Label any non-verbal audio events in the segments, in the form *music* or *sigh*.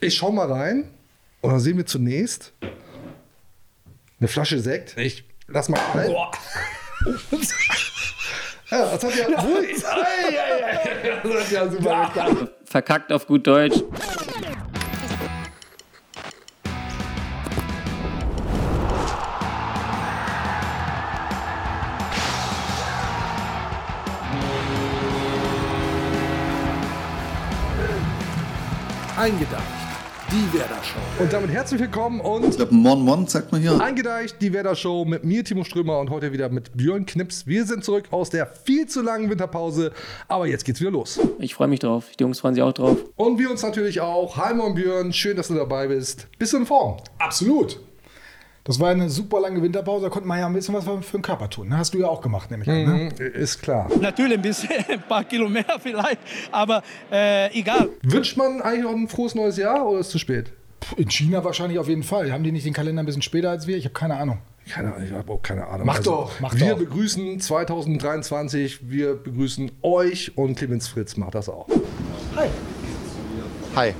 Ich schau mal rein und dann sehen wir zunächst eine Flasche Sekt. Ich lass mal rein. *laughs* Ja, das hat ja. Das *laughs* hat ja super geklappt. Verkackt auf gut Deutsch. Eingedeicht. Und damit herzlich willkommen und Ich glaube, Mon Mon, sagt man hier. Eingedeicht, die Werder Show mit mir, Timo Strömer und heute wieder mit Björn Knips. Wir sind zurück aus der viel zu langen Winterpause, aber jetzt geht's wieder los. Ich freue mich drauf. Die Jungs freuen sich auch drauf. Und wir uns natürlich auch. Hi Mon Björn, schön, dass du dabei bist. Bist du in Form? Absolut. Das war eine super lange Winterpause, da konnte man ja ein bisschen was für den Körper tun. ne? Hast du ja auch gemacht, nämlich an. Ne? Ist klar. Natürlich ein bisschen, *laughs* ein paar Kilo mehr vielleicht, aber äh, egal. Wünscht man eigentlich noch ein frohes neues Jahr oder ist es zu spät? In China wahrscheinlich auf jeden Fall. Haben die nicht den Kalender ein bisschen später als wir? Ich habe keine Ahnung. Keine Ahnung, ich habe auch keine Ahnung. Also, Mach doch, mach wir doch. begrüßen 2023, wir begrüßen euch und Clemens Fritz macht das auch. Hi. Hi.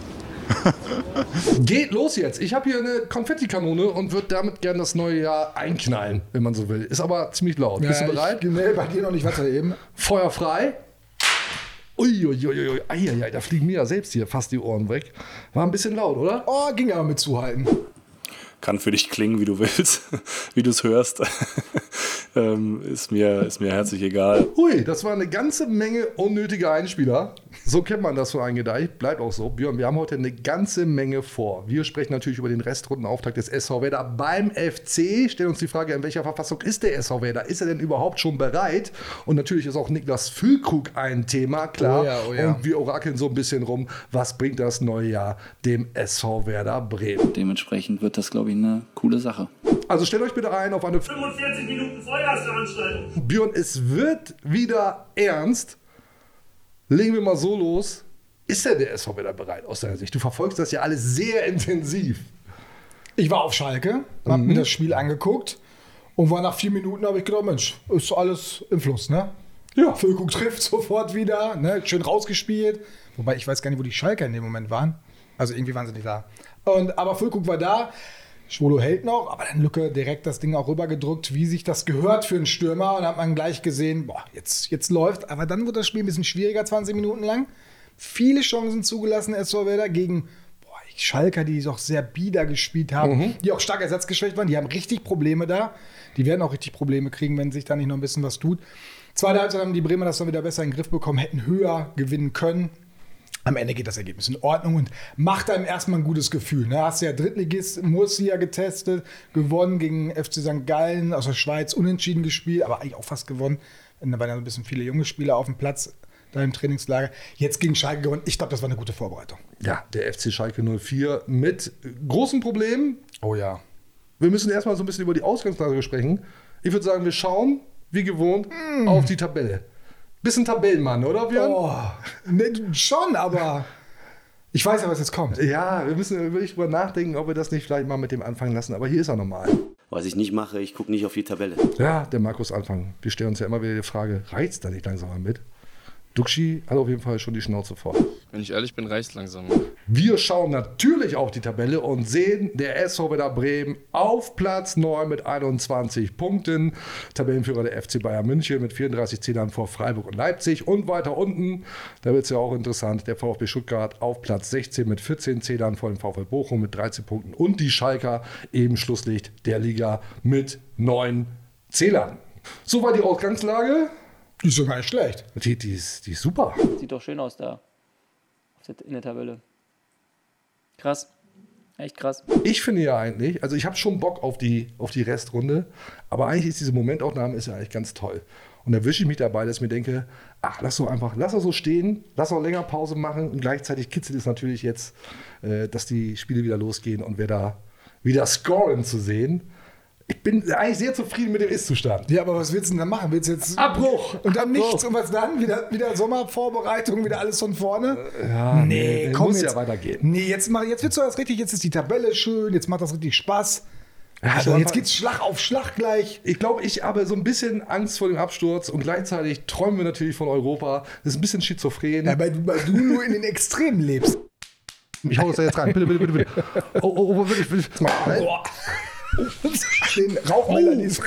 *laughs* Geht los jetzt. Ich habe hier eine Konfettikanone und würde damit gerne das neue Jahr einknallen, wenn man so will. Ist aber ziemlich laut. Bist du bereit? Ich, nee, bei dir noch nicht weiter eben. Feuer frei. Uiuiuiui. Eieiei, da fliegen mir ja selbst hier fast die Ohren weg. War ein bisschen laut, oder? Oh, ging aber mit zuhalten. Kann für dich klingen, wie du willst, *laughs* wie du es hörst. *laughs* ähm, ist, mir, ist mir herzlich egal. Hui, das war eine ganze Menge unnötige Einspieler. So kennt man das von Eingedeicht. Bleibt auch so. Björn, wir haben heute eine ganze Menge vor. Wir sprechen natürlich über den Restrundenauftakt des SV Werder beim FC. Stellen uns die Frage, in welcher Verfassung ist der SV Werder? Ist er denn überhaupt schon bereit? Und natürlich ist auch Niklas Füllkrug ein Thema, klar. Oh ja, oh ja. Und wir orakeln so ein bisschen rum, was bringt das neue Jahr dem SV Werder Bremen? Dementsprechend wird das, glaube ich, eine coole Sache. Also stellt euch bitte ein auf eine 45 Minuten Feuerveranstaltung. Björn, es wird wieder ernst. Legen wir mal so los. Ist denn der SV wieder bereit aus deiner Sicht? Du verfolgst das ja alles sehr intensiv. Ich war auf Schalke, hab mir das Spiel angeguckt und war nach vier Minuten, habe ich gedacht, Mensch, ist alles im Fluss, ne? Ja. Füllkrug trifft *laughs* sofort wieder, ne? schön rausgespielt. Wobei ich weiß gar nicht, wo die Schalker in dem Moment waren. Also irgendwie waren sie nicht da. Und, aber Füllkrug war da. Schwolo hält noch, aber dann Lücke direkt das Ding auch rübergedrückt, wie sich das gehört für einen Stürmer. Und dann hat man gleich gesehen, boah, jetzt, jetzt läuft. Aber dann wurde das Spiel ein bisschen schwieriger, 20 Minuten lang. Viele Chancen zugelassen, Werder gegen boah, die Schalker, die doch sehr bieder gespielt haben, die auch stark ersatzgeschwächt waren. Die haben richtig Probleme da. Die werden auch richtig Probleme kriegen, wenn sich da nicht noch ein bisschen was tut. Zweite Halbzeit haben die Bremer das dann wieder besser in den Griff bekommen, hätten höher gewinnen können. Am Ende geht das Ergebnis in Ordnung und macht einem erstmal ein gutes Gefühl. Ne? Hast ja Drittligist Murcia getestet, gewonnen gegen FC St. Gallen aus der Schweiz, unentschieden gespielt, aber eigentlich auch fast gewonnen. Da waren ja ein bisschen viele junge Spieler auf dem Platz da im Trainingslager. Jetzt gegen Schalke gewonnen. Ich glaube, das war eine gute Vorbereitung. Ja, der FC Schalke 04 mit großen Problemen. Oh ja. Wir müssen erstmal so ein bisschen über die Ausgangslage sprechen. Ich würde sagen, wir schauen, wie gewohnt, auf die Tabelle. Bisschen Tabellenmann, oder Björn? Oh, ne, schon, aber ich weiß ja, was jetzt kommt. Ja, wir müssen wirklich drüber nachdenken, ob wir das nicht vielleicht mal mit dem anfangen lassen. Aber hier ist er nochmal. Was ich nicht mache, ich gucke nicht auf die Tabelle. Ja, der Markus Anfang. Wir stellen uns ja immer wieder die Frage, reizt da nicht langsam mal mit? Duxi hat auf jeden Fall schon die Schnauze voll. Wenn ich ehrlich bin, reicht langsam. Wir schauen natürlich auf die Tabelle und sehen der SV Werder Bremen auf Platz 9 mit 21 Punkten. Tabellenführer der FC Bayern München mit 34 Zählern vor Freiburg und Leipzig. Und weiter unten, da wird es ja auch interessant, der VfB Stuttgart auf Platz 16 mit 14 Zählern vor dem VfL Bochum mit 13 Punkten. Und die Schalker eben Schlusslicht der Liga mit 9 Zählern. So war die Ausgangslage. Die ist doch gar nicht schlecht. Die, die, ist, die ist super. Sieht doch schön aus da. In der Tabelle. Krass. Echt krass. Ich finde ja eigentlich, also ich habe schon Bock auf die, auf die Restrunde, aber eigentlich ist diese Momentaufnahme ist ja eigentlich ganz toll. Und da wische ich mich dabei, dass ich mir denke, ach, lass doch einfach, lass doch so stehen, lass doch länger Pause machen und gleichzeitig kitzelt es natürlich jetzt, äh, dass die Spiele wieder losgehen und wir da wieder scoren zu sehen. Ich bin eigentlich sehr zufrieden mit dem Ist-Zustand. Ja, aber was willst du denn dann machen? Willst du jetzt Abbruch! Und dann Abbruch. nichts und was dann? Wieder, wieder Sommervorbereitung, wieder alles von vorne? Ja, nee, nee, komm muss jetzt. ja weitergehen. Nee, jetzt, mach, jetzt wird's doch das richtig, jetzt ist die Tabelle schön, jetzt macht das richtig Spaß. Also aber- jetzt geht's Schlag auf Schlag gleich. Ich glaube, ich habe so ein bisschen Angst vor dem Absturz und gleichzeitig träumen wir natürlich von Europa. Das ist ein bisschen schizophren. Ja, weil, du, weil du nur in den Extremen lebst. Ich hau das da jetzt rein. Bitte, bitte, bitte, bitte. Oh, oh, oh, wirklich, wirklich. Nein. Den Rauchmelder, die ist.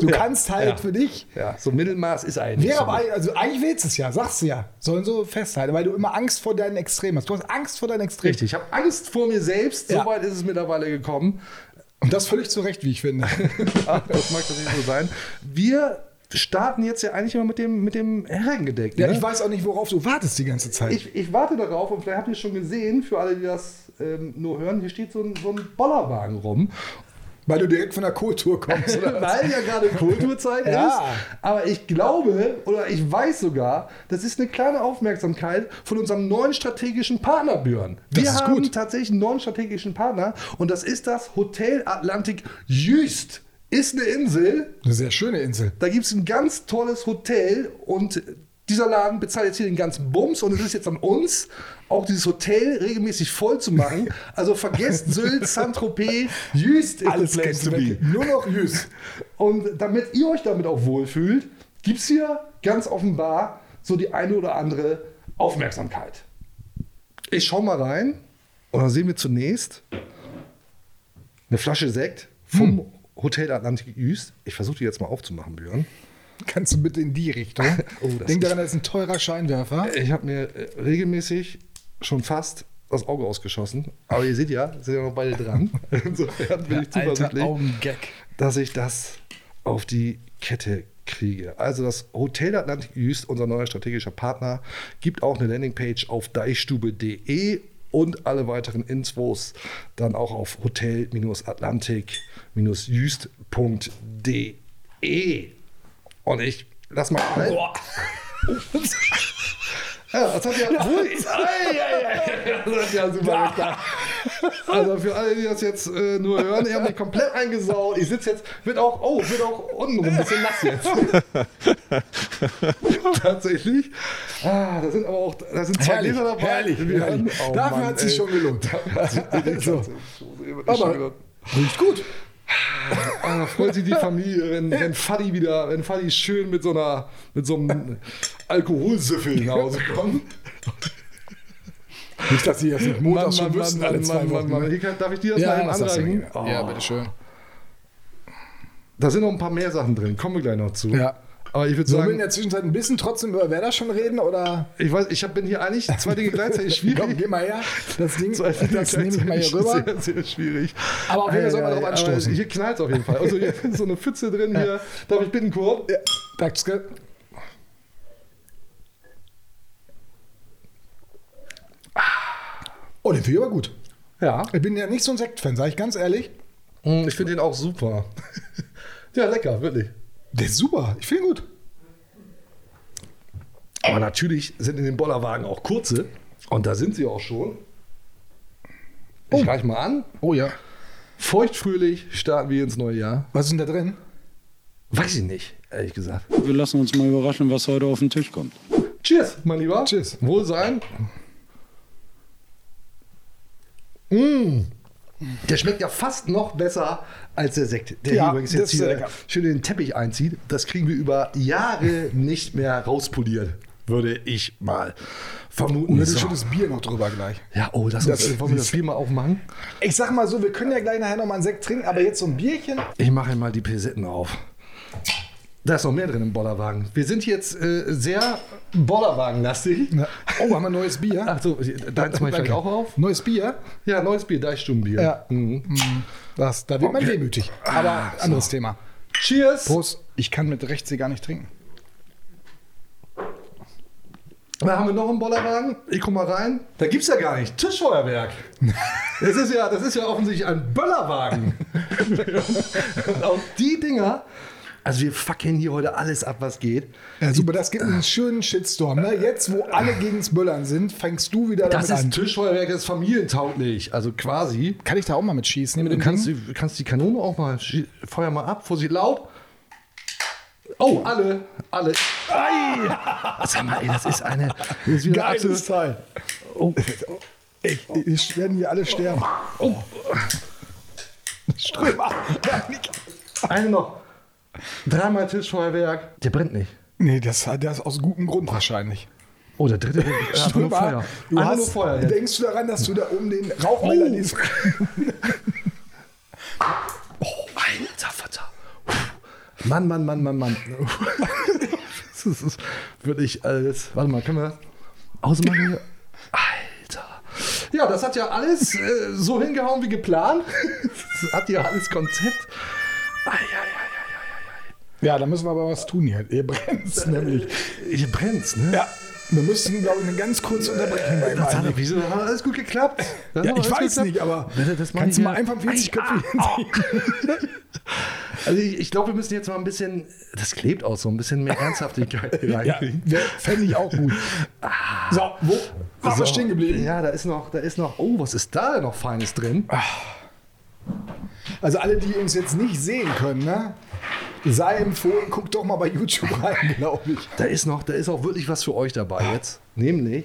Du kannst halt Ja. für dich. Ja, so Mittelmaß ist eigentlich. Wäre so. aber, ein- also eigentlich willst du es ja, sagst du ja. Sollen so festhalten, weil du immer Angst vor deinen Extremen hast. Du hast Angst vor deinen Extremen. Richtig, ich habe Angst vor mir selbst. Ja. So weit ist es mittlerweile gekommen. Und das völlig zu Recht, wie ich finde. *laughs* Ach, das mag das nicht so sein. Wir starten jetzt ja eigentlich immer mit dem, mit dem Herrengedeck. Ja, ne? ich weiß auch nicht, worauf du wartest die ganze Zeit. ich, ich warte darauf und vielleicht habt ihr es schon gesehen, für alle, die das ähm, nur hören, hier steht so ein, so ein Bollerwagen rum. weil du direkt von der Kultur kommst, oder? *laughs* Weil ja gerade Kulturzeit *laughs* Ja. ist. Aber ich glaube oder ich weiß sogar, das ist eine kleine Aufmerksamkeit von unserem neuen strategischen Partner, Björn. Das Wir ist haben gut. tatsächlich einen neuen strategischen Partner und das ist das Hotel Atlantik Jüst. Ist eine Insel. Eine sehr schöne Insel. Da gibt es ein ganz tolles Hotel und dieser Laden bezahlt jetzt hier den ganzen Bums und es ist jetzt an uns, auch dieses Hotel regelmäßig voll zu machen. *laughs* Also vergesst Sylt, Saint-Tropez, Jüst ist Alles place to be. Nur noch Jüss. Und damit ihr euch damit auch wohlfühlt, gibt es hier ganz offenbar so die eine oder andere Aufmerksamkeit. Ich schau mal rein und dann sehen wir zunächst eine Flasche Sekt vom Hotel Atlantik Jüst. Ich versuche die jetzt mal aufzumachen, Björn. Kannst du bitte in die Richtung? *laughs* Oh, Denk daran, das ist ein teurer Scheinwerfer. Ich habe mir äh, regelmäßig schon fast das Auge ausgeschossen. Aber ihr seht ja, sind ja noch beide dran. *laughs* Insofern bin ich zuversichtlich, Augengag. dass ich das auf die Kette kriege. Also das Hotel Atlantik Jüst, unser neuer strategischer Partner, gibt auch eine Landingpage auf deichstube.de und alle weiteren Infos dann auch auf hotel-atlantik-jüst.de. Und ich lass mal rein. Ja, das hat ja, ei. das hat ja super geklappt. Also für alle, die das jetzt äh, nur hören, ich habe mich komplett eingesaut. Ich sitze jetzt, wird auch, oh, wird auch untenrum ein bisschen nass jetzt. *laughs* Tatsächlich. Ah, da sind aber auch, da sind zwei Herrlich, Gläser dabei. herrlich, herrlich. haben- Dafür Mann, hat sich ey. schon gelohnt. *laughs* *laughs* Dafür hat sich wirklich So. tatsächlich Aber-. Riecht gut. Ah, freut sich die Familie, wenn, wenn Fadi wieder, wenn Fadi schön mit so einer, mit so einem Alkoholsüffel nach Hause kommt. Nicht, dass sie jetzt nicht montags schon müssen, alle zwei Wochen. ne? Hier kann- Darf ich dir das Ja, mal eben anreichen? gerne. Ja, bitteschön. Da sind noch ein paar mehr Sachen drin, kommen wir gleich noch zu. Ja. Aber ich würde Sollen wir in sagen, der Zwischenzeit ein bisschen trotzdem über Werder schon reden? Oder? ich weiß, ich hab, bin hier eigentlich zwei Dinge gleichzeitig *laughs* Komm, schwierig. geh mal her. Das Ding, Zwei Dinge das nehme ich mal hier rüber. Sehr, sehr schwierig. Aber auf jeden Fall soll man drauf anstoßen. Hier knallt es auf jeden Fall. Also hier *laughs* ist so eine Pfütze drin hier. Darf ich bitten, Kurt? Ja, danke. Oh, den finde ich aber gut. Ja. Ich bin ja nicht so ein Sektfan, sage ich ganz ehrlich. Ich finde den auch super. *laughs* ja, lecker, wirklich. Der ist super. Ich finde ihn gut. Aber natürlich sind in den Bollerwagen auch kurze. Und da sind sie auch schon. Ich reich mal an. Oh ja. Feuchtfröhlich starten wir ins neue Jahr. Was ist denn da drin? Weiß ich nicht, ehrlich gesagt. Wir lassen uns mal überraschen, was heute auf den Tisch kommt. Cheers, mein Lieber. Cheers. Wohl sein. Der schmeckt ja fast noch besser als der Sekt, der Ja, hier übrigens jetzt ist hier schön in den Teppich einzieht. Das kriegen wir über Jahre nicht mehr rauspoliert, würde ich mal vermuten. Und ein So. schönes Bier noch drüber gleich. Ja, oh, das, Das- das wollen wir das Bier mal aufmachen? Ich sag mal so, wir können ja gleich nachher noch mal einen Sekt trinken, aber jetzt so ein Bierchen. Ich mache mal die Pilsetten auf. Da ist noch mehr drin im Bollerwagen. Wir sind jetzt äh, sehr Bollerwagen-lastig. Oh, haben wir neues Bier? Achso, deins mache ich auch auf. Neues Bier? Ja, neues Bier, Deichstubenbier. Ja. Mhm. Das, da wird man wehmütig. Aber anderes Thema. Cheers! Prost. Ich kann mit rechts hier gar nicht trinken. Da haben wir noch einen Bollerwagen. Ich guck mal rein. Da gibt's ja gar nicht. Tischfeuerwerk. *laughs* Das ist ja, das ist ja offensichtlich ein Böllerwagen. *laughs* Und auch die Dinger. Also wir fucken hier heute alles ab, was geht. Ja, super, das gibt einen schönen Shitstorm. Ne? Jetzt, wo alle gegens Böllern sind, fängst du wieder Das damit ist an. Tischfeuerwerk, das ist familientauglich. Also quasi. Kann ich da auch mal mit schießen? Mit Du kannst, die- kannst die Kanone auch mal, feuer mal ab, Vorsicht, laut. Oh, alle, alle. Ei! Sag mal, ey, das ist eine. Das ist wieder eine Geiles Teil. Oh. Ich, ich werden hier alle sterben. Oh. Strömer. Eine noch. Dreimal Tischfeuerwerk. Der brennt nicht. Nee, das hat das aus gutem Grund wahrscheinlich. Oh, der dritte. Einfach nur Feuer. Du Einfach hast, nur Feuer jetzt. denkst du daran, dass du da oben den Rauchmelder Oh. liest? *laughs* Oh, alter Vater. Mann, Mann, Mann, Mann, Mann. *laughs* Das ist wirklich alles. Warte mal, können wir ausmachen hier? Alter. Ja, das hat ja alles äh, so hingehauen wie geplant. *laughs* Das hat ja alles Konzept. Ei, ei, Ja, da müssen wir aber was tun hier. Ihr brennt nämlich. ei, ei. Hier brennt's, ne? Ja, wir müssen, glaube ich, eine ganz kurze Unterbrechung bei Das hat, wieso hat alles gut geklappt? Das Ja, ich weiß nicht, aber das kannst du mal einfach 40 Ei, Köpfe ah? *laughs* Also ich, ich glaube, wir müssen jetzt mal ein bisschen, das klebt auch so, ein bisschen mehr Ernsthaftigkeit Ja, reinkriegen. fände ich auch gut. So, wo waren wir So, stehen geblieben? Ja, da ist noch, da ist noch, oh, was ist da noch Feines drin? Also alle, die uns jetzt nicht sehen können, ne? sei empfohlen, guckt doch mal bei YouTube rein, *laughs* glaube ich. Da ist noch, da ist auch wirklich was für euch dabei jetzt. Nämlich.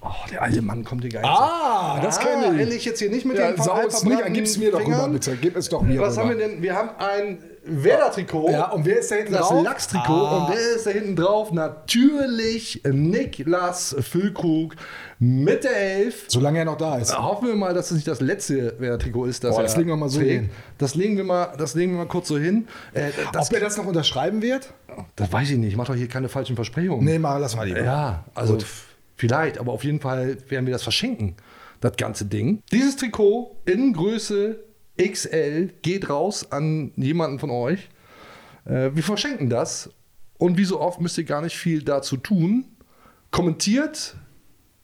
Oh, der alte Mann kommt hier gar nicht. Ah, das kenne ich. Endlich jetzt hier nicht mit Ja, den sau es nicht an, gib's mir doch rüber, bitte. Gib es doch mir Was rüber. haben wir denn? Wir haben ein Werder-Trikot. Ja, und wer ist da hinten das drauf? Lachs-Trikot. Ah. Und wer ist da hinten drauf? Natürlich Niklas Füllkrug mit der Elf. Solange er noch da ist. Hoffen wir mal, dass es nicht das letzte Werder-Trikot ist, das Boah, das legen wir mal so hin. Das legen wir mal, das legen wir mal kurz so hin. Äh, das, Ob er das noch unterschreiben wird? das weiß ich nicht. Ich mach doch hier keine falschen Versprechungen. Nee, mal, lass mal lieber. Ja, also vielleicht, aber auf jeden Fall werden wir das verschenken, das ganze Ding. Dieses Trikot in Größe XL geht raus an jemanden von euch. Äh, wir verschenken das und wie so oft müsst ihr gar nicht viel dazu tun. Kommentiert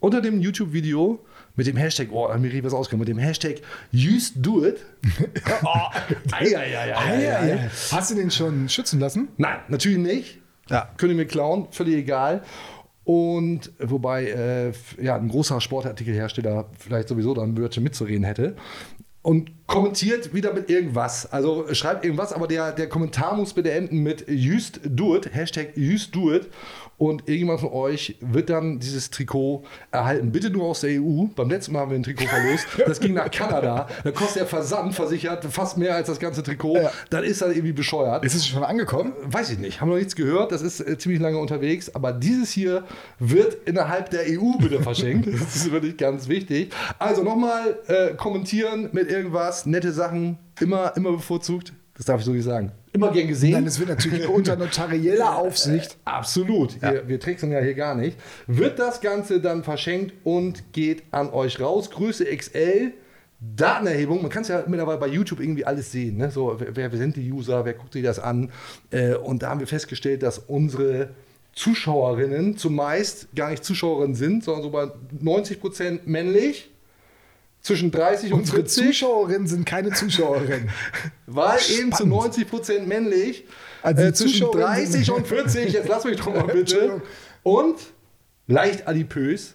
unter dem YouTube-Video mit dem Hashtag, oh, mir richtig was ausgekommen, mit dem Hashtag Used Do It. *laughs* oh, ei, ei, ei, ei, ei, ei. Hast du den schon schützen lassen? Nein, natürlich nicht. Ja. Könnt ihr mir klauen, völlig egal. Und wobei äh, ja, ein großer Sportartikelhersteller vielleicht sowieso dann Wörter mitzureden hätte. Und kommentiert wieder mit irgendwas. Also schreibt irgendwas, aber der, der Kommentar muss bitte enden mit Used Do It, Hashtag Used Do It. Und irgendjemand von euch wird dann dieses Trikot erhalten. Bitte nur aus der EU. Beim letzten Mal haben wir ein Trikot verlost. Das ging nach Kanada. Da kostet der Versand versichert fast mehr als das ganze Trikot. Ja. Dann ist das irgendwie bescheuert. Ist es schon angekommen? Weiß ich nicht, haben noch nichts gehört, das ist äh, ziemlich lange unterwegs, aber dieses hier wird innerhalb der EU bitte verschenkt. *laughs* das ist wirklich ganz wichtig. Also nochmal äh, kommentieren mit irgendwas, nette Sachen, immer, immer bevorzugt. Das darf ich so nicht sagen. Immer gern gesehen. Nein, es wird natürlich unter notarieller *laughs* Aufsicht. Absolut. Wir, wir tricksen ja hier gar nicht. Wird das Ganze dann verschenkt und geht an euch raus. Größe XL. Datenerhebung, man kann es ja mittlerweile bei YouTube irgendwie alles sehen. Ne? So, wer, wer sind die User, wer guckt sich das an? Äh, und da haben wir festgestellt, dass unsere Zuschauerinnen zumeist gar nicht Zuschauerinnen sind, sondern so bei 90% männlich, zwischen 30 und Unsere 40. Zuschauerinnen sind keine Zuschauerinnen. *laughs* War eben zu Spannend. 90% männlich. Also äh, zwischen Zuschauerinnen 30 sind- und 40, jetzt lass mich doch mal *laughs* bitte. Und leicht adipös,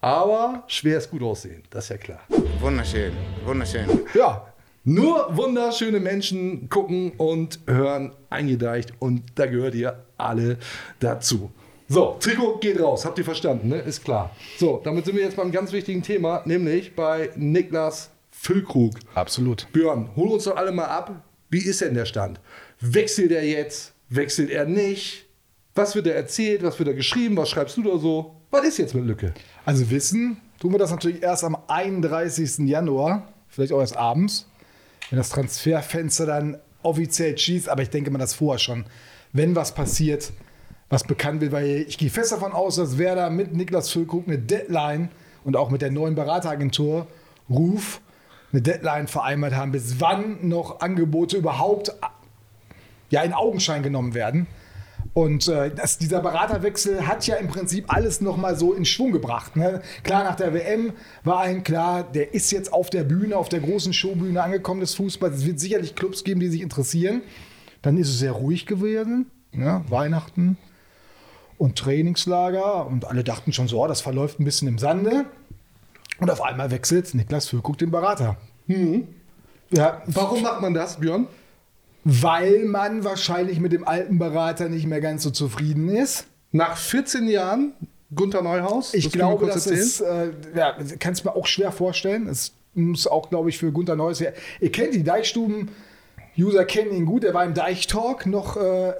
aber schwer ist gut aussehen, das ist ja klar. Wunderschön, wunderschön. Ja, Nur wunderschöne Menschen gucken und hören eingedeicht und da gehört ihr alle dazu. So, Trikot geht raus, habt ihr verstanden, ne? Ist klar. So, damit sind wir jetzt beim ganz wichtigen Thema, nämlich bei Niklas Füllkrug. absolut. Björn, hol uns doch alle mal ab. Wie ist denn der Stand? Wechselt er jetzt? Wechselt er nicht? Was wird er erzählt? Was wird er geschrieben? Was schreibst du da so? Was ist jetzt mit Lücke? Also wissen tun wir das natürlich erst am 31. Januar, vielleicht auch erst abends, wenn das Transferfenster dann offiziell schießt. Aber ich denke mal, das vorher schon, wenn was passiert, was bekannt wird, weil ich gehe fest davon aus, dass Werder mit Niklas Füllkrug eine Deadline und auch mit der neuen Berateragentur Ruf eine Deadline vereinbart haben, bis wann noch Angebote überhaupt ja, in Augenschein genommen werden. Und äh, das, dieser Beraterwechsel hat ja im Prinzip alles nochmal so in Schwung gebracht. Ne? Klar, nach der WM war allen klar, der ist jetzt auf der Bühne, auf der großen Showbühne angekommen des Fußballs. Es wird sicherlich Clubs geben, die sich interessieren. Dann ist es sehr ruhig gewesen. Ja, Weihnachten und Trainingslager. Und alle dachten schon so, oh, das verläuft ein bisschen im Sande. Und auf einmal wechselt Niklas Füllkrug den Berater. Ja, Warum macht man das, Björn? weil man wahrscheinlich mit dem alten Berater nicht mehr ganz so zufrieden ist. Nach 14 Jahren Gunther Neuhaus? Ich Das glaube, das ist, äh, ja, kannst du mir auch schwer vorstellen. Es muss auch, glaube ich, für Gunther Neues. Ja, ihr kennt die Deichstuben, User kennen ihn gut, er war im Deichtalk noch äh,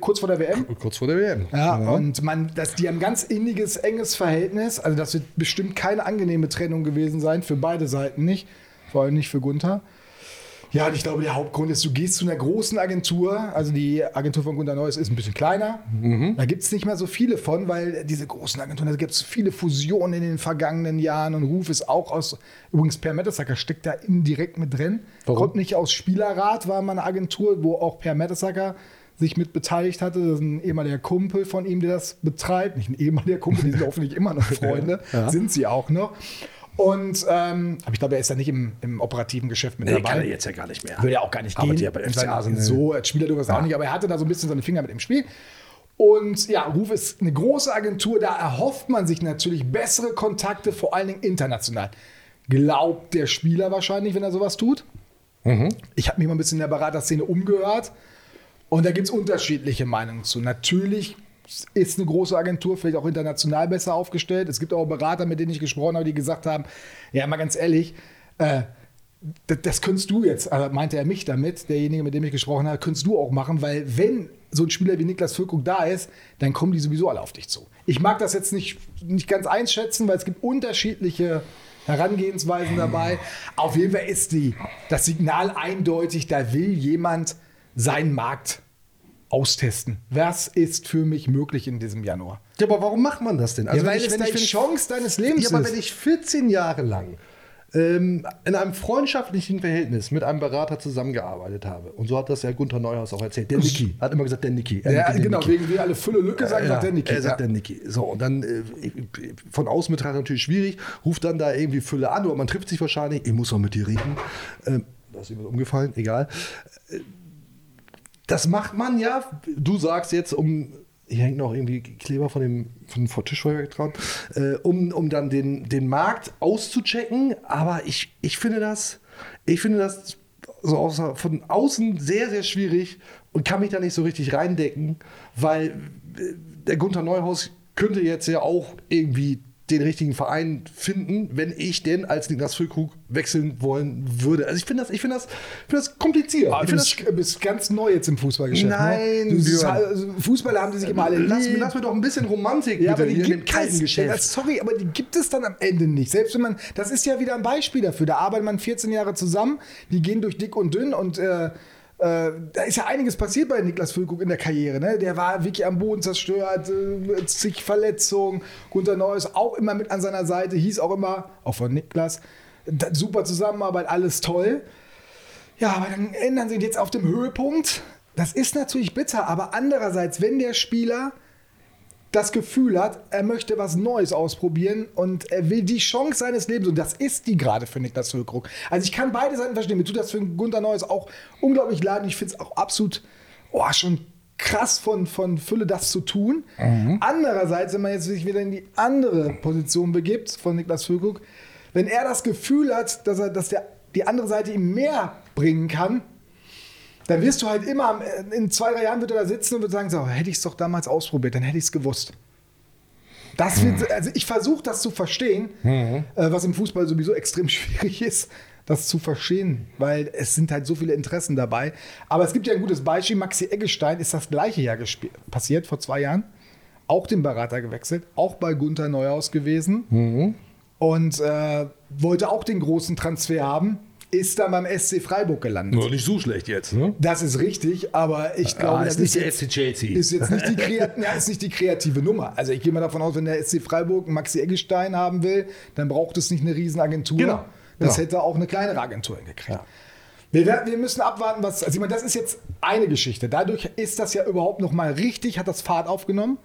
kurz vor der WM. Kurz vor der WM. Ja, und man, das, die haben ganz inniges, enges Verhältnis. Also das wird bestimmt keine angenehme Trennung gewesen sein, für beide Seiten nicht. Vor allem nicht für Gunther. Ja, und ich glaube, der Hauptgrund ist, du gehst zu einer großen Agentur. Also die Agentur von Gunter Neues ist ein bisschen kleiner. Da gibt es nicht mehr so viele von, weil diese großen Agenturen, da gibt es viele Fusionen in den vergangenen Jahren und Ruf ist auch aus, übrigens Per Mertesacker steckt da indirekt mit drin. Warum? Kommt nicht aus Spielerrat, war mal eine Agentur, wo auch Per Mertesacker sich mit beteiligt hatte. Das ist ein ehemaliger Kumpel von ihm, der das betreibt. Nicht ein ehemaliger Kumpel, die sind *laughs* hoffentlich immer noch Freunde. Ja. Sind sie auch noch. Und ähm, aber ich glaube, er ist ja nicht im, im operativen Geschäft mit Nee, dabei. kann er jetzt ja gar nicht mehr. Würde ja auch gar nicht Aber gehen. die ja bei FC Arsenal- So, als Spieler durchaus auch nicht, aber er hatte da so ein bisschen seine Finger mit im Spiel. Und ja, Ruf ist eine große Agentur, da erhofft man sich natürlich bessere Kontakte, vor allen Dingen international. Glaubt der Spieler wahrscheinlich, wenn er sowas tut. Ich habe mich mal ein bisschen in der Beraterszene umgehört und da gibt es unterschiedliche Meinungen zu. Natürlich ist eine große Agentur vielleicht auch international besser aufgestellt. Es gibt auch Berater, mit denen ich gesprochen habe, die gesagt haben, ja, mal ganz ehrlich, äh, das, das könntest du jetzt, äh, meinte er mich damit, derjenige, mit dem ich gesprochen habe, könntest du auch machen, weil wenn so ein Spieler wie Niklas Füllkrug da ist, dann kommen die sowieso alle auf dich zu. Ich mag das jetzt nicht, nicht ganz einschätzen, weil es gibt unterschiedliche Herangehensweisen dabei. Auf jeden Fall ist die, das Signal eindeutig, da will jemand seinen Markt austesten. Was ist für mich möglich in diesem Januar? Ja, aber warum macht man das denn? ja, weil wenn ich- es wenn deine ich- Chance deines Lebens Ja, aber ist. wenn ich 14 Jahre lang ähm, in einem freundschaftlichen Verhältnis mit einem Berater zusammengearbeitet habe, und so hat das ja Gunther Neuhaus auch erzählt, der Niki, hat immer gesagt, der Niki. ja, Niki, der genau, Niki. wegen wir alle Fülle Lücke sagen, sagt der Niki. Er sagt ja. der Niki. So, und dann äh, von außen betrachtet natürlich schwierig, ruft dann da irgendwie Fülle an oder man trifft sich wahrscheinlich, ich muss auch mit dir reden. Ähm, das ist ihm umgefallen, egal. Äh, Das macht man ja, du sagst jetzt, um, hier hängt noch irgendwie Kleber von dem, von Tischfeuerwerk dran, äh, um, um dann den, den Markt auszuchecken, aber ich, ich finde das, ich finde das so außer, von außen sehr, sehr schwierig und kann mich da nicht so richtig reindecken, weil äh, der Gunther Neuhaus könnte jetzt ja auch irgendwie den richtigen Verein finden, wenn ich denn als Niklas Füllkrug wechseln wollen würde. Also ich finde das, ich finde das, ich finde das kompliziert. Ah, ich du finde das bist, bist ganz neu jetzt im Fußballgeschäft. Nein, ne? du, Björn. also Fußballer haben die sich immer alle lass, lieb. lass mir doch ein bisschen Romantik Ja, bitte aber die in dem kalten es, Geschäft. Ja, sorry, aber die gibt es dann am Ende nicht. Selbst wenn man, das ist ja wieder ein Beispiel dafür. Da arbeitet man 14 Jahre zusammen, die gehen durch dick und dünn und äh, äh, da ist ja einiges passiert bei Niklas Füllkrug in der Karriere. Ne? Der war wirklich am Boden zerstört, äh, zig Verletzungen. Gunter Neues auch immer mit an seiner Seite, hieß auch immer, auch von Niklas, super Zusammenarbeit, alles toll. Ja, aber dann ändern sie jetzt auf dem Höhepunkt. Das ist natürlich bitter, aber andererseits, wenn der Spieler das Gefühl hat, er möchte was Neues ausprobieren und er will die Chance seines Lebens und das ist die gerade für Niklas Füllkrug. Also ich kann beide Seiten verstehen. Mir tut das für Gunter Neues auch unglaublich leid und ich finde es auch absolut oh, schon krass von, von Fülle das zu tun. Andererseits, wenn man jetzt sich wieder in die andere Position begibt von Niklas Füllkrug, wenn er das Gefühl hat, dass er, dass der, die andere Seite ihm mehr bringen kann, dann wirst du halt immer, in zwei, drei Jahren wird er da sitzen und wird sagen, so, hätte ich es doch damals ausprobiert, dann hätte ich es gewusst. Das wird, also ich versuche das zu verstehen, äh, was im Fußball sowieso extrem *laughs* schwierig ist, das zu verstehen, weil es sind halt so viele Interessen dabei. Aber es gibt ja ein gutes Beispiel, Maxi Eggestein ist das gleiche Jahr passiert, vor zwei Jahren. Auch den Berater gewechselt, auch bei Gunther Neuhaus gewesen und äh, wollte auch den großen Transfer haben, ist dann beim SC Freiburg gelandet. Nur nicht so schlecht jetzt, ne? Das ist richtig, aber ich glaube, Ah, das ist nicht der Chelsea. ist jetzt nicht die, *laughs* kreat ja, ist nicht die kreative Nummer. Also ich gehe mal davon aus, wenn der SC Freiburg Maxi Eggestein haben will, dann braucht es nicht eine Riesenagentur. Genau, Das genau. hätte auch eine kleinere Agentur hingekriegt. Wir, werden- wir müssen abwarten, was. Also ich meine, das ist jetzt eine Geschichte. Dadurch ist das ja überhaupt noch mal richtig, hat das Fahrt aufgenommen.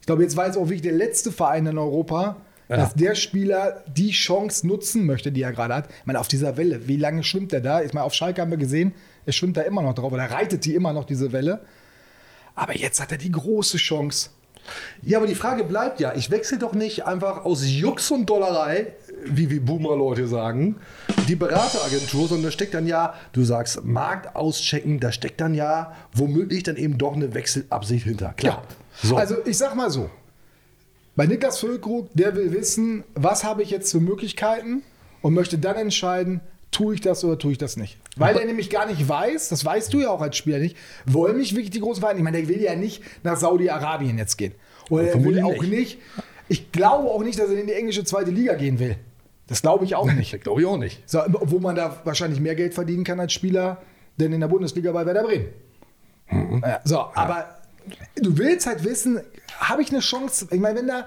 Ich glaube, jetzt weiß auch wirklich der letzte Verein in Europa, dass der Spieler die Chance nutzen möchte, die er gerade hat. Ich meine, auf dieser Welle, wie lange schwimmt er da? Ich meine, auf Schalke haben wir gesehen, er schwimmt da immer noch drauf oder reitet die immer noch, diese Welle. Aber jetzt hat er die große Chance. Ja, aber die Frage bleibt ja, ich wechsle doch nicht einfach aus Jux und Dollerei, wie wir Boomer-Leute sagen, die Berateragentur, sondern da steckt dann ja, du sagst Markt auschecken, da steckt dann ja womöglich dann eben doch eine Wechselabsicht hinter. Klar. So. Also ich sag mal so, bei Niklas Füllkrug, der will wissen, was habe ich jetzt für Möglichkeiten und möchte dann entscheiden, tue ich das oder tue ich das nicht? Weil er nämlich gar nicht weiß, das weißt du ja auch als Spieler nicht, wollen mich wirklich die großen Vereine, ich meine, der will ja nicht nach Saudi-Arabien jetzt gehen. Oder er will auch nicht, ich glaube auch nicht, dass er in die englische zweite Liga gehen will. Das glaube ich auch nicht. *laughs* Glaube ich auch nicht. So, obwohl man da wahrscheinlich mehr Geld verdienen kann als Spieler, denn in der Bundesliga bei Werder Bremen. Ja, so, aber du willst halt wissen, habe ich eine Chance? Ich meine, wenn da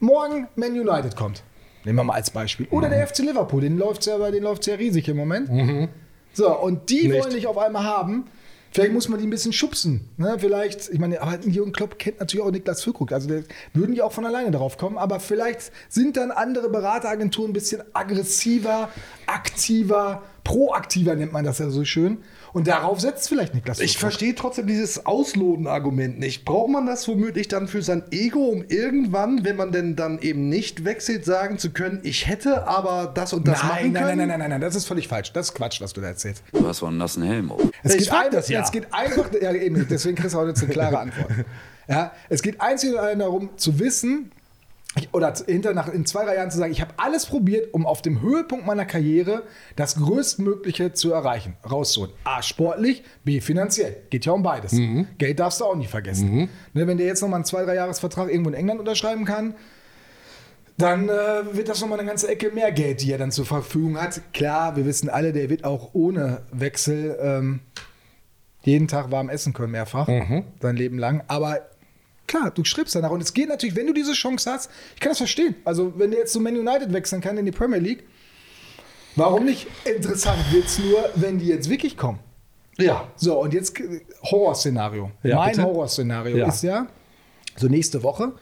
morgen Man United kommt, nehmen wir mal als Beispiel, oder der FC Liverpool, den läuft ja, den läuft's ja riesig im Moment. So, und die Nicht. wollen dich auf einmal haben. Vielleicht muss man die ein bisschen schubsen. Ne? Vielleicht, ich meine, aber Jürgen Klopp kennt natürlich auch Niklas Füllkrug. Also würden die auch von alleine darauf kommen. Aber vielleicht sind dann andere Berateragenturen ein bisschen aggressiver, aktiver, proaktiver nennt man das ja so schön. Und darauf setzt vielleicht Niklas Ich verstehe trotzdem dieses Ausloten-Argument nicht. Braucht man das womöglich dann für sein Ego, um irgendwann, wenn man denn dann eben nicht wechselt, sagen zu können, ich hätte aber das und das Nein, machen nein, können? nein, nein, nein, nein, das ist völlig falsch. Das ist Quatsch, was du da erzählst. Du hast wohl einen nassen Helm auf. Es Ich geht, ein, das ja. es geht einfach, ja eben, deswegen kriegst du heute eine klare Antwort. *laughs* Ja, es geht einzig und allein darum zu wissen, oder hinter nach, in zwei, drei Jahren zu sagen, ich habe alles probiert, um auf dem Höhepunkt meiner Karriere das Größtmögliche zu erreichen, rauszuholen. A, sportlich, B, finanziell. Geht ja um beides. Mhm. Geld darfst du auch nicht vergessen. Ne, wenn der jetzt nochmal einen zwei, drei Jahresvertrag irgendwo in England unterschreiben kann, dann äh, wird das nochmal eine ganze Ecke mehr Geld, die er dann zur Verfügung hat. Klar, wir wissen alle, der wird auch ohne Wechsel ähm, jeden Tag warm essen können, mehrfach, sein Leben lang. Aber klar, du strebst danach. Und es geht natürlich, wenn du diese Chance hast, ich kann das verstehen. Also, wenn der jetzt zu Man United wechseln kann in die Premier League, warum nicht? Interessant wird es nur, wenn die jetzt wirklich kommen. Ja. So, und jetzt äh, Horrorszenario. Ja, mein bitte? Horrorszenario Ja. ist ja, so nächste Woche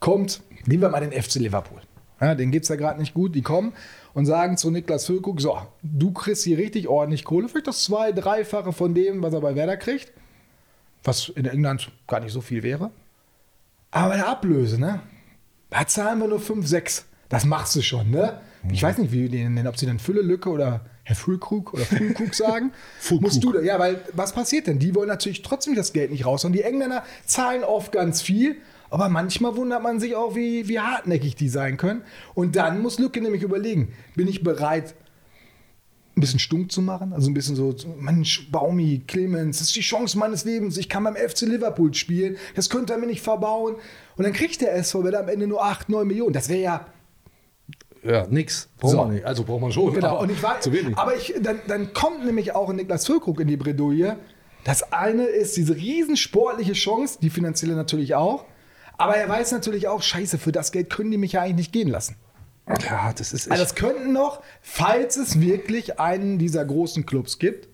kommt, nehmen wir mal den FC Liverpool. Ja, den geht es ja gerade nicht gut. Die kommen und sagen zu Niklas Füllkrug, so, du kriegst hier richtig ordentlich Kohle, vielleicht das zwei-, dreifache von dem, was er bei Werder kriegt. Was in England gar nicht so viel wäre. Aber bei der Ablöse, ne? Da zahlen wir nur 5, 6. Das machst du schon, ne? Ich weiß nicht, wie die nennen, ob sie dann Füllelücke oder Herr Füllkrug oder Füllkrug *laughs* sagen. Musst du da, ja, weil was passiert denn? Die wollen natürlich trotzdem das Geld nicht raus. Und die Engländer zahlen oft ganz viel, aber manchmal wundert man sich auch, wie, wie hartnäckig die sein können. Und dann muss Lücke nämlich überlegen, bin ich bereit, ein bisschen stunk zu machen. Also ein bisschen so, Mensch, Baumi, Clemens, das ist die Chance meines Lebens. Ich kann beim FC Liverpool spielen. Das könnte er mir nicht verbauen. Und dann kriegt der SV Werder am Ende nur 8, 9 Millionen. Das wäre ja. Ja, nix. Braucht So. man nicht. Also braucht man schon. Genau. aber Und ich weiß, zu wenig. aber ich, dann, dann kommt nämlich auch Niklas Füllkrug in die Bredouille. Das eine ist diese riesen sportliche Chance, die finanzielle natürlich auch. Aber er weiß natürlich auch, scheiße, für das Geld können die mich ja eigentlich nicht gehen lassen. Ja, das ist. Also das könnten noch, falls es wirklich einen dieser großen Clubs gibt,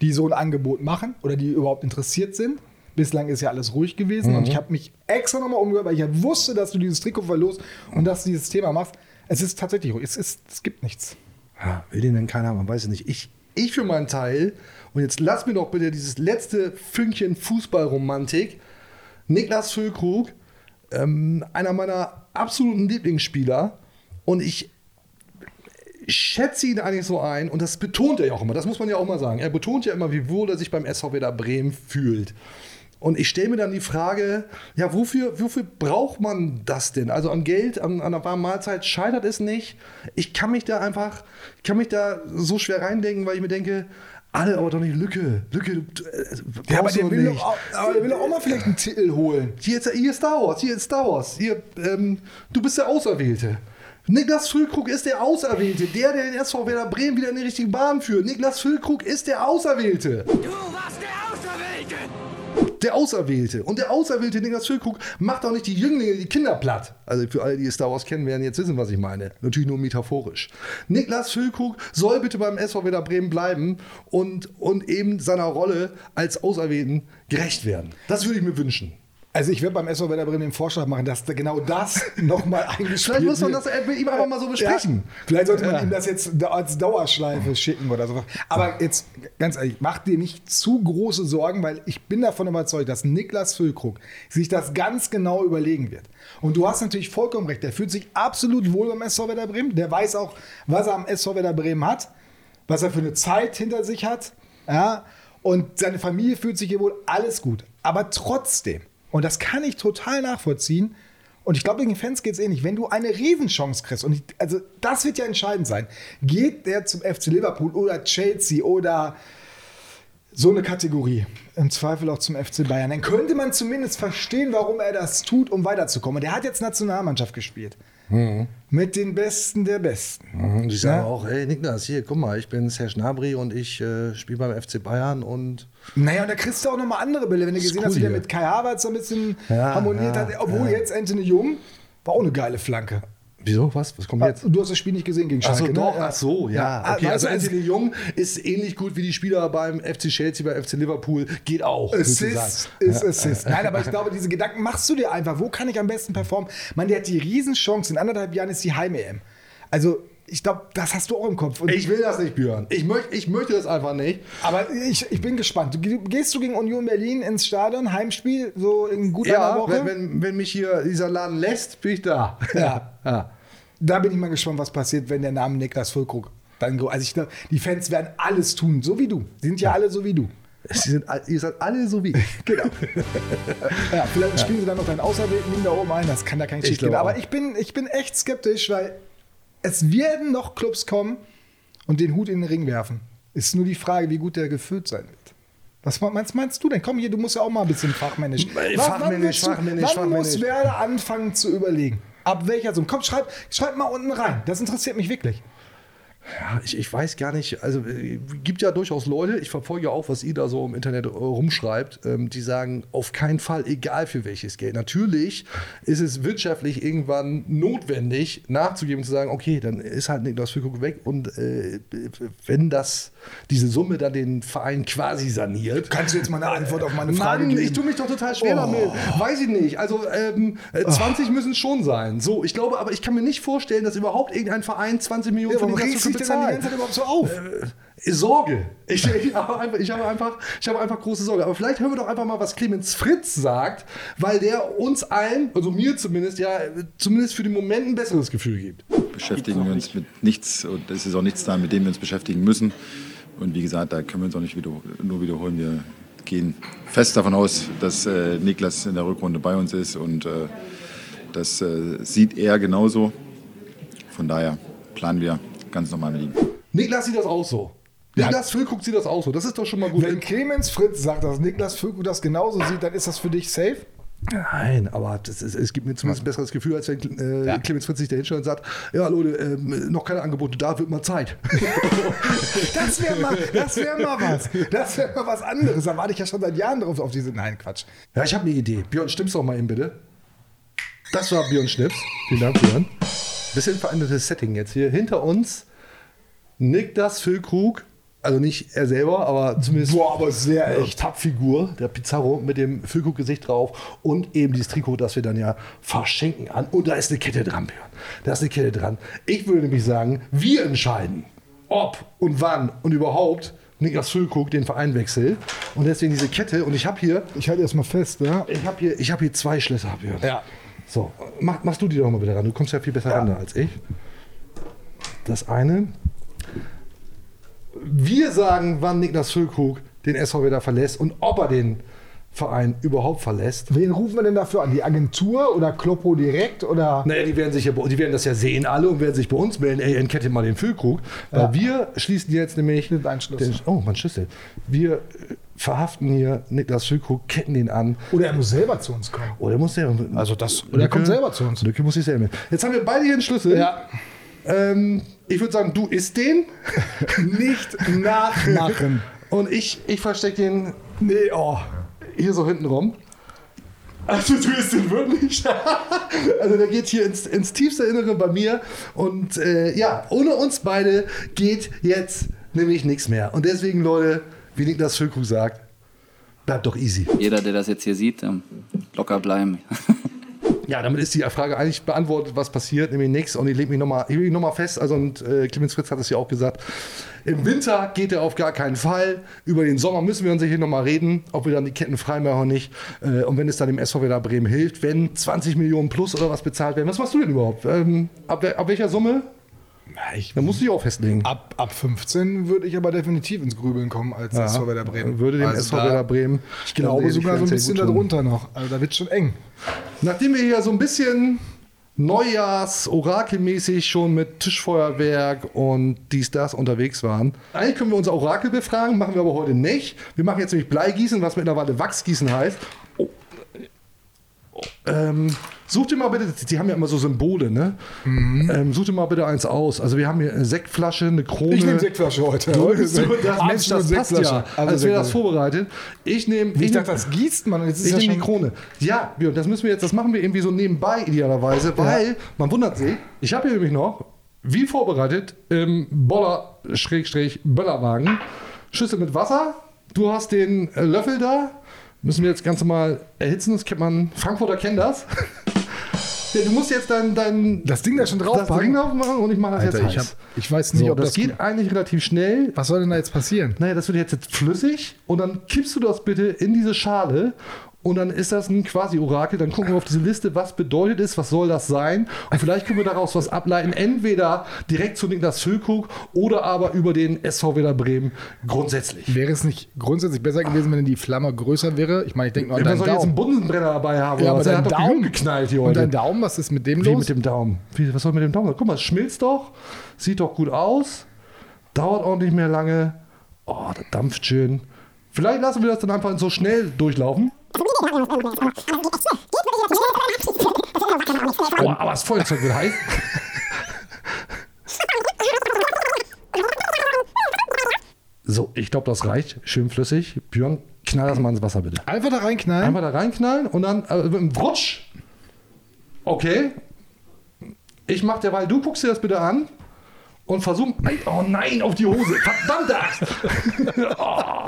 die so ein Angebot machen oder die überhaupt interessiert sind. Bislang ist ja alles ruhig gewesen und ich habe mich extra nochmal umgehört, weil ich ja wusste, dass du dieses Trikot verlost und dass du dieses Thema machst. Es ist tatsächlich ruhig. Es, ist, es gibt nichts. Ja, will den denn keiner, man weiß es nicht. Ich, ich für meinen Teil, und jetzt lass mir doch bitte dieses letzte Fünkchen Fußballromantik. Niklas Füllkrug, ähm, einer meiner absoluten Lieblingsspieler. Und ich schätze ihn eigentlich so ein, und das betont er ja auch immer, das muss man ja auch mal sagen. Er betont ja immer, wie wohl er sich beim SV Werder Bremen fühlt. Und ich stelle mir dann die Frage, ja, wofür, wofür braucht man das denn? Also an Geld, an, an einer warmen Mahlzeit scheitert es nicht. Ich kann mich da einfach, ich kann mich da so schwer reindenken, weil ich mir denke, alle, aber doch nicht Lücke. Lücke, du, äh, Ja, aber der, will nicht. auch, aber der will auch mal vielleicht einen Titel holen. Hier ist, hier ist Star Wars, hier ist Star Wars. Hier, ähm, du bist der Auserwählte. Niklas Füllkrug ist der Auserwählte, der, der den SV Werder Bremen wieder in die richtige Bahn führt. Niklas Füllkrug ist der Auserwählte. Du warst der Auserwählte! Der Auserwählte. Und der Auserwählte Niklas Füllkrug macht auch nicht die Jünglinge, die Kinder platt. Also für alle, die Star Wars kennen, werden jetzt wissen, was ich meine. Natürlich nur metaphorisch. Niklas Füllkrug soll bitte beim SV Werder Bremen bleiben und, und eben seiner Rolle als Auserwählten gerecht werden. Das würde ich mir wünschen. Also ich werde beim SV Werder Bremen den Vorschlag machen, dass da genau das *laughs* nochmal eingespielt Vielleicht muss man das mit ihm einfach mal so besprechen. Ja, vielleicht sollte man Ja. ihm das jetzt als Dauerschleife schicken oder so. Aber jetzt ganz ehrlich, mach dir nicht zu große Sorgen, weil ich bin davon überzeugt, dass Niklas Füllkrug sich das ganz genau überlegen wird. Und du hast natürlich vollkommen recht, der fühlt sich absolut wohl beim SV Werder Bremen. Der weiß auch, was er am SV Werder Bremen hat, was er für eine Zeit hinter sich hat. Ja, und seine Familie fühlt sich hier wohl alles gut. Aber trotzdem, und das kann ich total nachvollziehen, Und ich glaube, gegen Fans geht es ähnlich. Wenn du eine Riesenchance kriegst, und ich, also das wird ja entscheidend sein, geht der zum FC Liverpool oder Chelsea oder so eine Kategorie, im Zweifel auch zum FC Bayern, dann könnte man zumindest verstehen, warum er das tut, um weiterzukommen. Der hat jetzt Nationalmannschaft gespielt. Mhm. Mit den Besten der Besten. Mhm. Die sagen ja? auch, hey Niklas, hier, guck mal, ich bin Serge Gnabry und ich äh, spiele beim FC Bayern und naja, und da kriegst du auch nochmal andere Bälle, wenn du gesehen cool hast, wie der mit Kai Havertz so ein bisschen ja, harmoniert ja, hat. Obwohl jetzt Anthony Jung war auch eine geile Flanke. Wieso? Was? Was kommt jetzt? Du hast das Spiel nicht gesehen gegen Schalke, ach so, doch, ne? Ach so, ja. Okay, also Anthony Jung ist ähnlich gut wie die Spieler beim FC Chelsea, beim FC Liverpool. Geht auch. Assist ist Assist. Nein, aber ich glaube, diese Gedanken machst du dir einfach. Wo kann ich am besten performen? Man, der hat die Riesenchance. In anderthalb Jahren ist die Heim-EM. Also ich glaube, das hast du auch im Kopf. Ich will das nicht, Björn. Ich, möcht, ich möchte das einfach nicht. Aber ich, ich bin gespannt. Du, gehst du gegen Union Berlin ins Stadion, Heimspiel, so in gut ja, einer Woche? Wenn, wenn, wenn mich hier dieser Laden lässt, bin ich da. Ja. *laughs* ja. Da bin ich mal gespannt, was passiert, wenn der Name Niklas Füllkrug dann Also ich glaube, die Fans werden alles tun, so wie du. Sie sind ja, ja. alle so wie du. Sie sind, ihr seid alle so wie ich. *laughs* Genau. *laughs* ja, vielleicht spielen ja. sie dann noch deinen Auserwählten da oben ein. Das kann da kein Schiff gehen. Aber ich bin, ich bin echt skeptisch, weil es werden noch Clubs kommen und den Hut in den Ring werfen. Ist nur die Frage, wie gut der gefüllt sein wird. Was meinst, meinst du denn? Komm hier, du musst ja auch mal ein bisschen fachmännisch. Fachmännisch, wann, fachmännisch, wann fachmännisch. muss Werder anfangen zu überlegen? Ab welcher Summe? Komm, schreib, schreib mal unten rein. Das interessiert mich wirklich. Ja, ich, ich weiß gar nicht, also äh, gibt ja durchaus Leute, ich verfolge auch, was ihr da so im Internet äh, rumschreibt, ähm, die sagen, auf keinen Fall, egal für welches Geld. Natürlich ist es wirtschaftlich irgendwann notwendig, nachzugeben und zu sagen, okay, dann ist halt Niklas Füllkrug weg und äh, wenn das, diese Summe dann den Verein quasi saniert. Kannst du jetzt mal eine Antwort auf meine Frage Mann, geben? ich tue mich doch total schwer oh. damit. Weiß ich nicht. Also ähm, 20 oh. müssen es schon sein. So, ich glaube, aber ich kann mir nicht vorstellen, dass überhaupt irgendein Verein 20 Millionen ja, für Niklas Füllkrug bezahlt. die ganze Zeit überhaupt so auf? Äh, Sorge. Ich, *laughs* ich, habe einfach, ich, habe einfach, ich habe einfach große Sorge. Aber vielleicht hören wir doch einfach mal, was Clemens Fritz sagt, weil der uns allen, also mir zumindest, ja, zumindest für den Moment ein besseres Gefühl gibt. Beschäftigen wir uns mit nichts und es ist auch nichts da, mit dem wir uns beschäftigen müssen. Und wie gesagt, da können wir uns auch nicht wieder, nur wiederholen. Wir gehen fest davon aus, dass äh, Niklas in der Rückrunde bei uns ist und äh, das äh, sieht er genauso. Von daher planen wir ganz normal mit ihm. Niklas sieht das auch so. Niklas Füllkrug sieht das auch so. Das ist doch schon mal gut. Wenn Clemens Fritz sagt, dass Niklas Füllkrug das genauso sieht, dann ist das für dich safe? Nein, aber ist, es gibt mir zumindest ein besseres Gefühl, als wenn äh, ja. Clemens Fritz sich da hinstellt und sagt, ja Leute, äh, noch keine Angebote, da wird mal Zeit. *laughs* das wäre mal, wär mal was. Das wäre mal was anderes. Da warte ich ja schon seit Jahren drauf auf diese. Nein, Quatsch. Ja, ich habe eine Idee. Björn, stimmst doch mal eben bitte. Das war Björn Schnips. Vielen Dank, Björn. Bisschen verändertes Setting jetzt hier. Hinter uns Niklas Füllkrug, also nicht er selber, aber zumindest Boah, aber sehr echt. Tab-Figur, der Pizarro mit dem Füllkrug-Gesicht drauf und eben dieses Trikot, das wir dann ja verschenken an. Und da ist eine Kette dran, Björn. Da ist eine Kette dran. Ich würde nämlich sagen, wir entscheiden, ob und wann und überhaupt Niklas Füllkrug den Verein wechselt. Und deswegen diese Kette. Und ich habe hier. Ich halte erstmal fest, ja. Ich habe hier, hab hier zwei Schlösser, Björn. Ja. So, mach, machst du die doch mal bitte ran. Du kommst ja viel besser ja. ran als ich. Das eine. Wir sagen, wann Niklas Füllkrug den SV wieder verlässt und ob er den Verein überhaupt verlässt. Wen rufen wir denn dafür an? Die Agentur oder Kloppo direkt? Oder? Naja, die werden, sich ja, die werden das ja sehen alle und werden sich bei uns melden, ey, entkette mal den Füllkrug. Weil ja. wir schließen jetzt nämlich. Den Den, oh, mein Schlüssel. Wir verhaften hier Niklas Füllkrug, ketten den an. Oder er muss selber zu uns kommen. Oder er muss selber. Also das. Oder er kommt selber zu uns. Lücke muss ich selber. Jetzt haben wir beide hier einen Schlüssel. Ja. Ähm, ich würde sagen, du isst den. *laughs* Nicht nachmachen. Und ich, ich verstecke den. Nee, oh. Hier so hinten rum. Also du isst den wirklich. *laughs* also der geht hier ins, ins tiefste Innere bei mir. Und äh, ja, ohne uns beide geht jetzt nämlich nichts mehr. Und deswegen, Leute, wie Niklas Füllkrug sagt, bleibt doch easy. Jeder, der das jetzt hier sieht, ähm, locker bleiben. *laughs* Ja, damit ist die Frage eigentlich beantwortet, was passiert, nämlich nichts. Und ich lege mich nochmal noch fest, also und äh, Clemens Fritz hat es ja auch gesagt, im Winter geht er auf gar keinen Fall. Über den Sommer müssen wir uns hier nochmal reden, ob wir dann die Ketten frei machen oder nicht. Äh, und wenn es dann dem SV Werder Bremen hilft, wenn 20 Millionen plus oder was bezahlt werden. Was machst du denn überhaupt? Ähm, ab, ab welcher Summe? Ich, Da musst du dich auch festlegen. ab, ab 15 würde ich aber definitiv ins Grübeln kommen als Ja, SV Werder Bremen. Würde dem Also SV da- Werder Bremen. Ich glaube sogar so ein bisschen darunter noch. Also da wird schon eng. Nachdem wir hier so ein bisschen Neujahrs-Orakelmäßig schon mit Tischfeuerwerk und dies, das unterwegs waren. Eigentlich können wir unser Orakel befragen, machen wir aber heute nicht. Wir machen jetzt nämlich Bleigießen, was mittlerweile Wachsgießen heißt. Oh. Oh. Ähm, such dir mal bitte, die haben ja immer so Symbole, ne? Ähm, such dir mal bitte eins aus. Also wir haben hier eine Sektflasche, eine Krone. Ich nehme Sektflasche heute. Du, Heute das, das, Mensch, das passt ja. Also als wäre das vorbereitet. Ich nehme. Ich dachte, das gießt man. Jetzt ist Ich ja nehme die Krone. Ja, Björn, das müssen wir jetzt, das machen wir irgendwie so nebenbei idealerweise, weil man wundert sich. Ich habe hier nämlich noch, wie vorbereitet, im Boller Schrägstrich Böllerwagen, Schüssel mit Wasser. Du hast den äh, Löffel da. Müssen wir jetzt ganz normal erhitzen. Das kennt man. Frankfurter kennen das. *laughs* Du musst jetzt dein, dein Das Ding da schon das draufpacken. Ding drauf machen und ich mache das Alter, jetzt ich, hab, heiß. ich weiß nicht, So, ob das, das, geht eigentlich relativ schnell. Was soll denn da jetzt passieren? Naja, das wird jetzt, jetzt flüssig und dann kippst du das bitte in diese Schale und dann ist das ein quasi Orakel. Dann gucken wir auf diese Liste, was bedeutet es, was soll das sein und vielleicht können wir daraus was ableiten. Entweder direkt zu Niklas Füllkrug oder aber über den SV Werder Bremen grundsätzlich. Wäre es nicht grundsätzlich besser gewesen, wenn die Flamme größer wäre? Ich meine, ich denke nur an deinen soll jetzt einen Daumen. Bunsenbrenner dabei haben. Ja, aber? Der dein Daumen geknallt hier Und heute. dein Daumen, was ist mit dem Wie los? mit dem Daumen? Wie, was soll mit dem Daumen? Guck mal, es schmilzt doch, sieht doch gut aus, dauert auch nicht mehr lange. Oh, das dampft schön. Vielleicht lassen wir das dann einfach so schnell durchlaufen. Oh, aber das Feuerzeug wird heiß. So, ich glaube, das reicht. Schön flüssig. Björn, knall das mal ins Wasser, bitte. Einfach da reinknallen. Einfach da reinknallen und dann äh, mit einem Rutsch. Okay. Ich mach derweil, du guckst dir das bitte an und versuch. Oh nein, auf die Hose. Verdammte Axt. *laughs* *laughs* oh.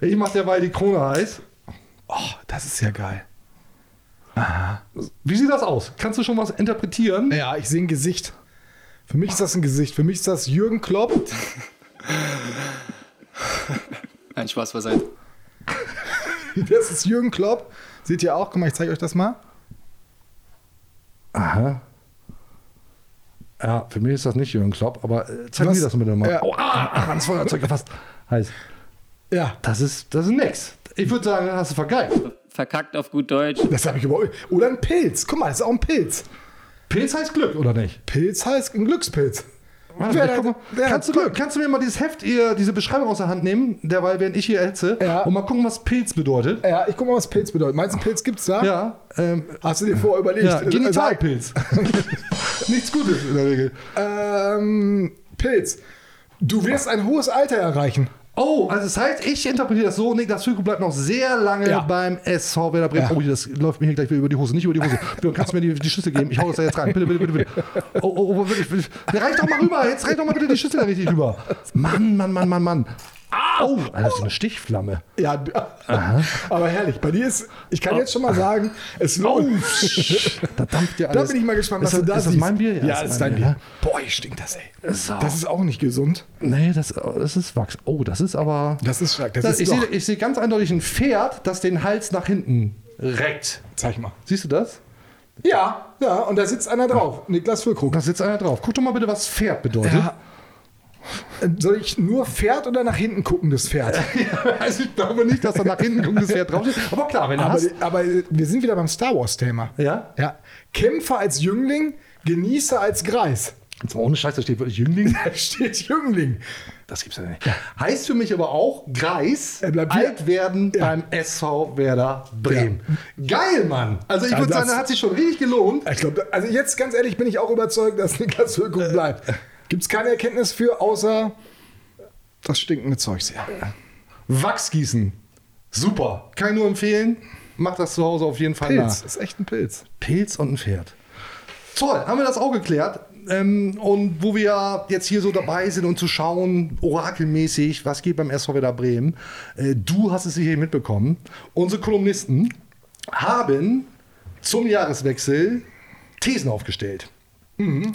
Ich mach derweil die Krone heiß. oh, das ist ja geil. Wie sieht das aus? Kannst du schon was interpretieren? Ja, ich sehe ein Gesicht. Für mich ist das ein Gesicht. Für mich ist das Jürgen Klopp. *laughs* Ein Spaß beiseite. *laughs* Das ist Jürgen Klopp. Seht ihr auch? Guck mal, ich zeige euch das mal. Aha. Ja, für mich ist das nicht Jürgen Klopp, aber äh, zeig mir das bitte mal. Ja. Oh, ah, ans Feuerzeug gefasst. Heiß. Ja, Das ist, das ist nix. Ich würde sagen, das hast du vergeigt. Verkackt auf gut Deutsch. das habe ich über. Oder ein Pilz. Guck mal, das ist auch ein Pilz. Pilz heißt Glück, oder nicht? Pilz heißt ein Glückspilz. Warte, Wer guck mal, wer kannst, du, Glück? kannst du mir mal dieses Heft, ihr, diese Beschreibung aus der Hand nehmen, derweil während ich hier erhitze, Ja. und mal gucken, was Pilz bedeutet? Ja, ich guck mal, was Pilz bedeutet. Meinst du, einen Pilz gibt's da? Ja, ähm, Hast du dir vorher überlegt? ja Genitalpilz. *laughs* Nichts Gutes in der Regel. Ähm, Pilz. Du wirst ein hohes Alter erreichen. Oh, also das heißt, ich interpretiere das so, Niklas Füllkrug bleibt noch sehr lange Ja. beim SV Werder Bremen. Ja. Oh, das läuft mir hier gleich wieder über die Hose, nicht über die Hose. Björn, kannst du mir die, die Schüssel geben? Ich hau das da jetzt rein. Bitte, bitte, bitte, bitte. Oh, oh, oh, wirklich, wirklich. Ja, Reich doch mal rüber, jetzt reich doch mal bitte die Schüssel da richtig rüber. Mann, Mann, Mann, Mann, Mann. Au, Alter, das ist eine Stichflamme. Ja, d- aber herrlich. Bei dir ist, ich kann jetzt schon mal sagen, es lohnt. *laughs* Da dampft ja Da alles. bin ich mal gespannt, was ist du das, da Ist das siehst. mein Bier? Ja, das ist dein Bier. ne? Boah, stinkt das, ey. So. Das ist auch nicht gesund. Nee, das, das ist Wachs. Oh, das ist aber. Das ist stark. Das Das, ist ich sehe ich sehe ganz eindeutig ein Pferd, das den Hals nach hinten reckt. Zeig mal. Siehst du das? Ja, ja, und da sitzt einer drauf. Niklas Füllkrug. Da sitzt einer drauf. Guck doch mal bitte, was Pferd bedeutet. Ja. Äh, Soll ich nur Pferd oder nach hinten gucken, das Pferd? *laughs* Also ich glaube nicht, dass da nach hinten guckt, das Pferd draufsteht. Aber klar, wenn du aber, hast. aber wir sind wieder beim Star Wars-Thema. Ja? Ja. Kämpfer als Jüngling, Genießer als Greis. Jetzt mal ohne Scheiß, da steht wirklich Jüngling. *laughs* Da steht Jüngling. Das gibt's ja nicht. Heißt für mich aber auch Greis, Er bleibt hier. alt werden Ja. beim SV Werder Bremen. Geil, Mann. Also ich Ja, würde das- sagen, das hat sich schon richtig gelohnt. Ich glaube, also jetzt ganz ehrlich bin ich auch überzeugt, dass Niklas Füllkrug bleibt. Gibt es keine Erkenntnis für, außer das stinkende Zeug sehr. Wachsgießen. Super. Kann ich nur empfehlen. Macht das zu Hause auf jeden Fall Pilz, nach. ist echt ein Pilz. Pilz und ein Pferd. Toll, haben wir das auch geklärt. Ähm, und wo wir jetzt hier so dabei sind und zu schauen, orakelmäßig, was geht beim SV Werder Bremen, äh, du hast es sicher mitbekommen. Unsere Kolumnisten haben zum Jahreswechsel Thesen aufgestellt. Mhm.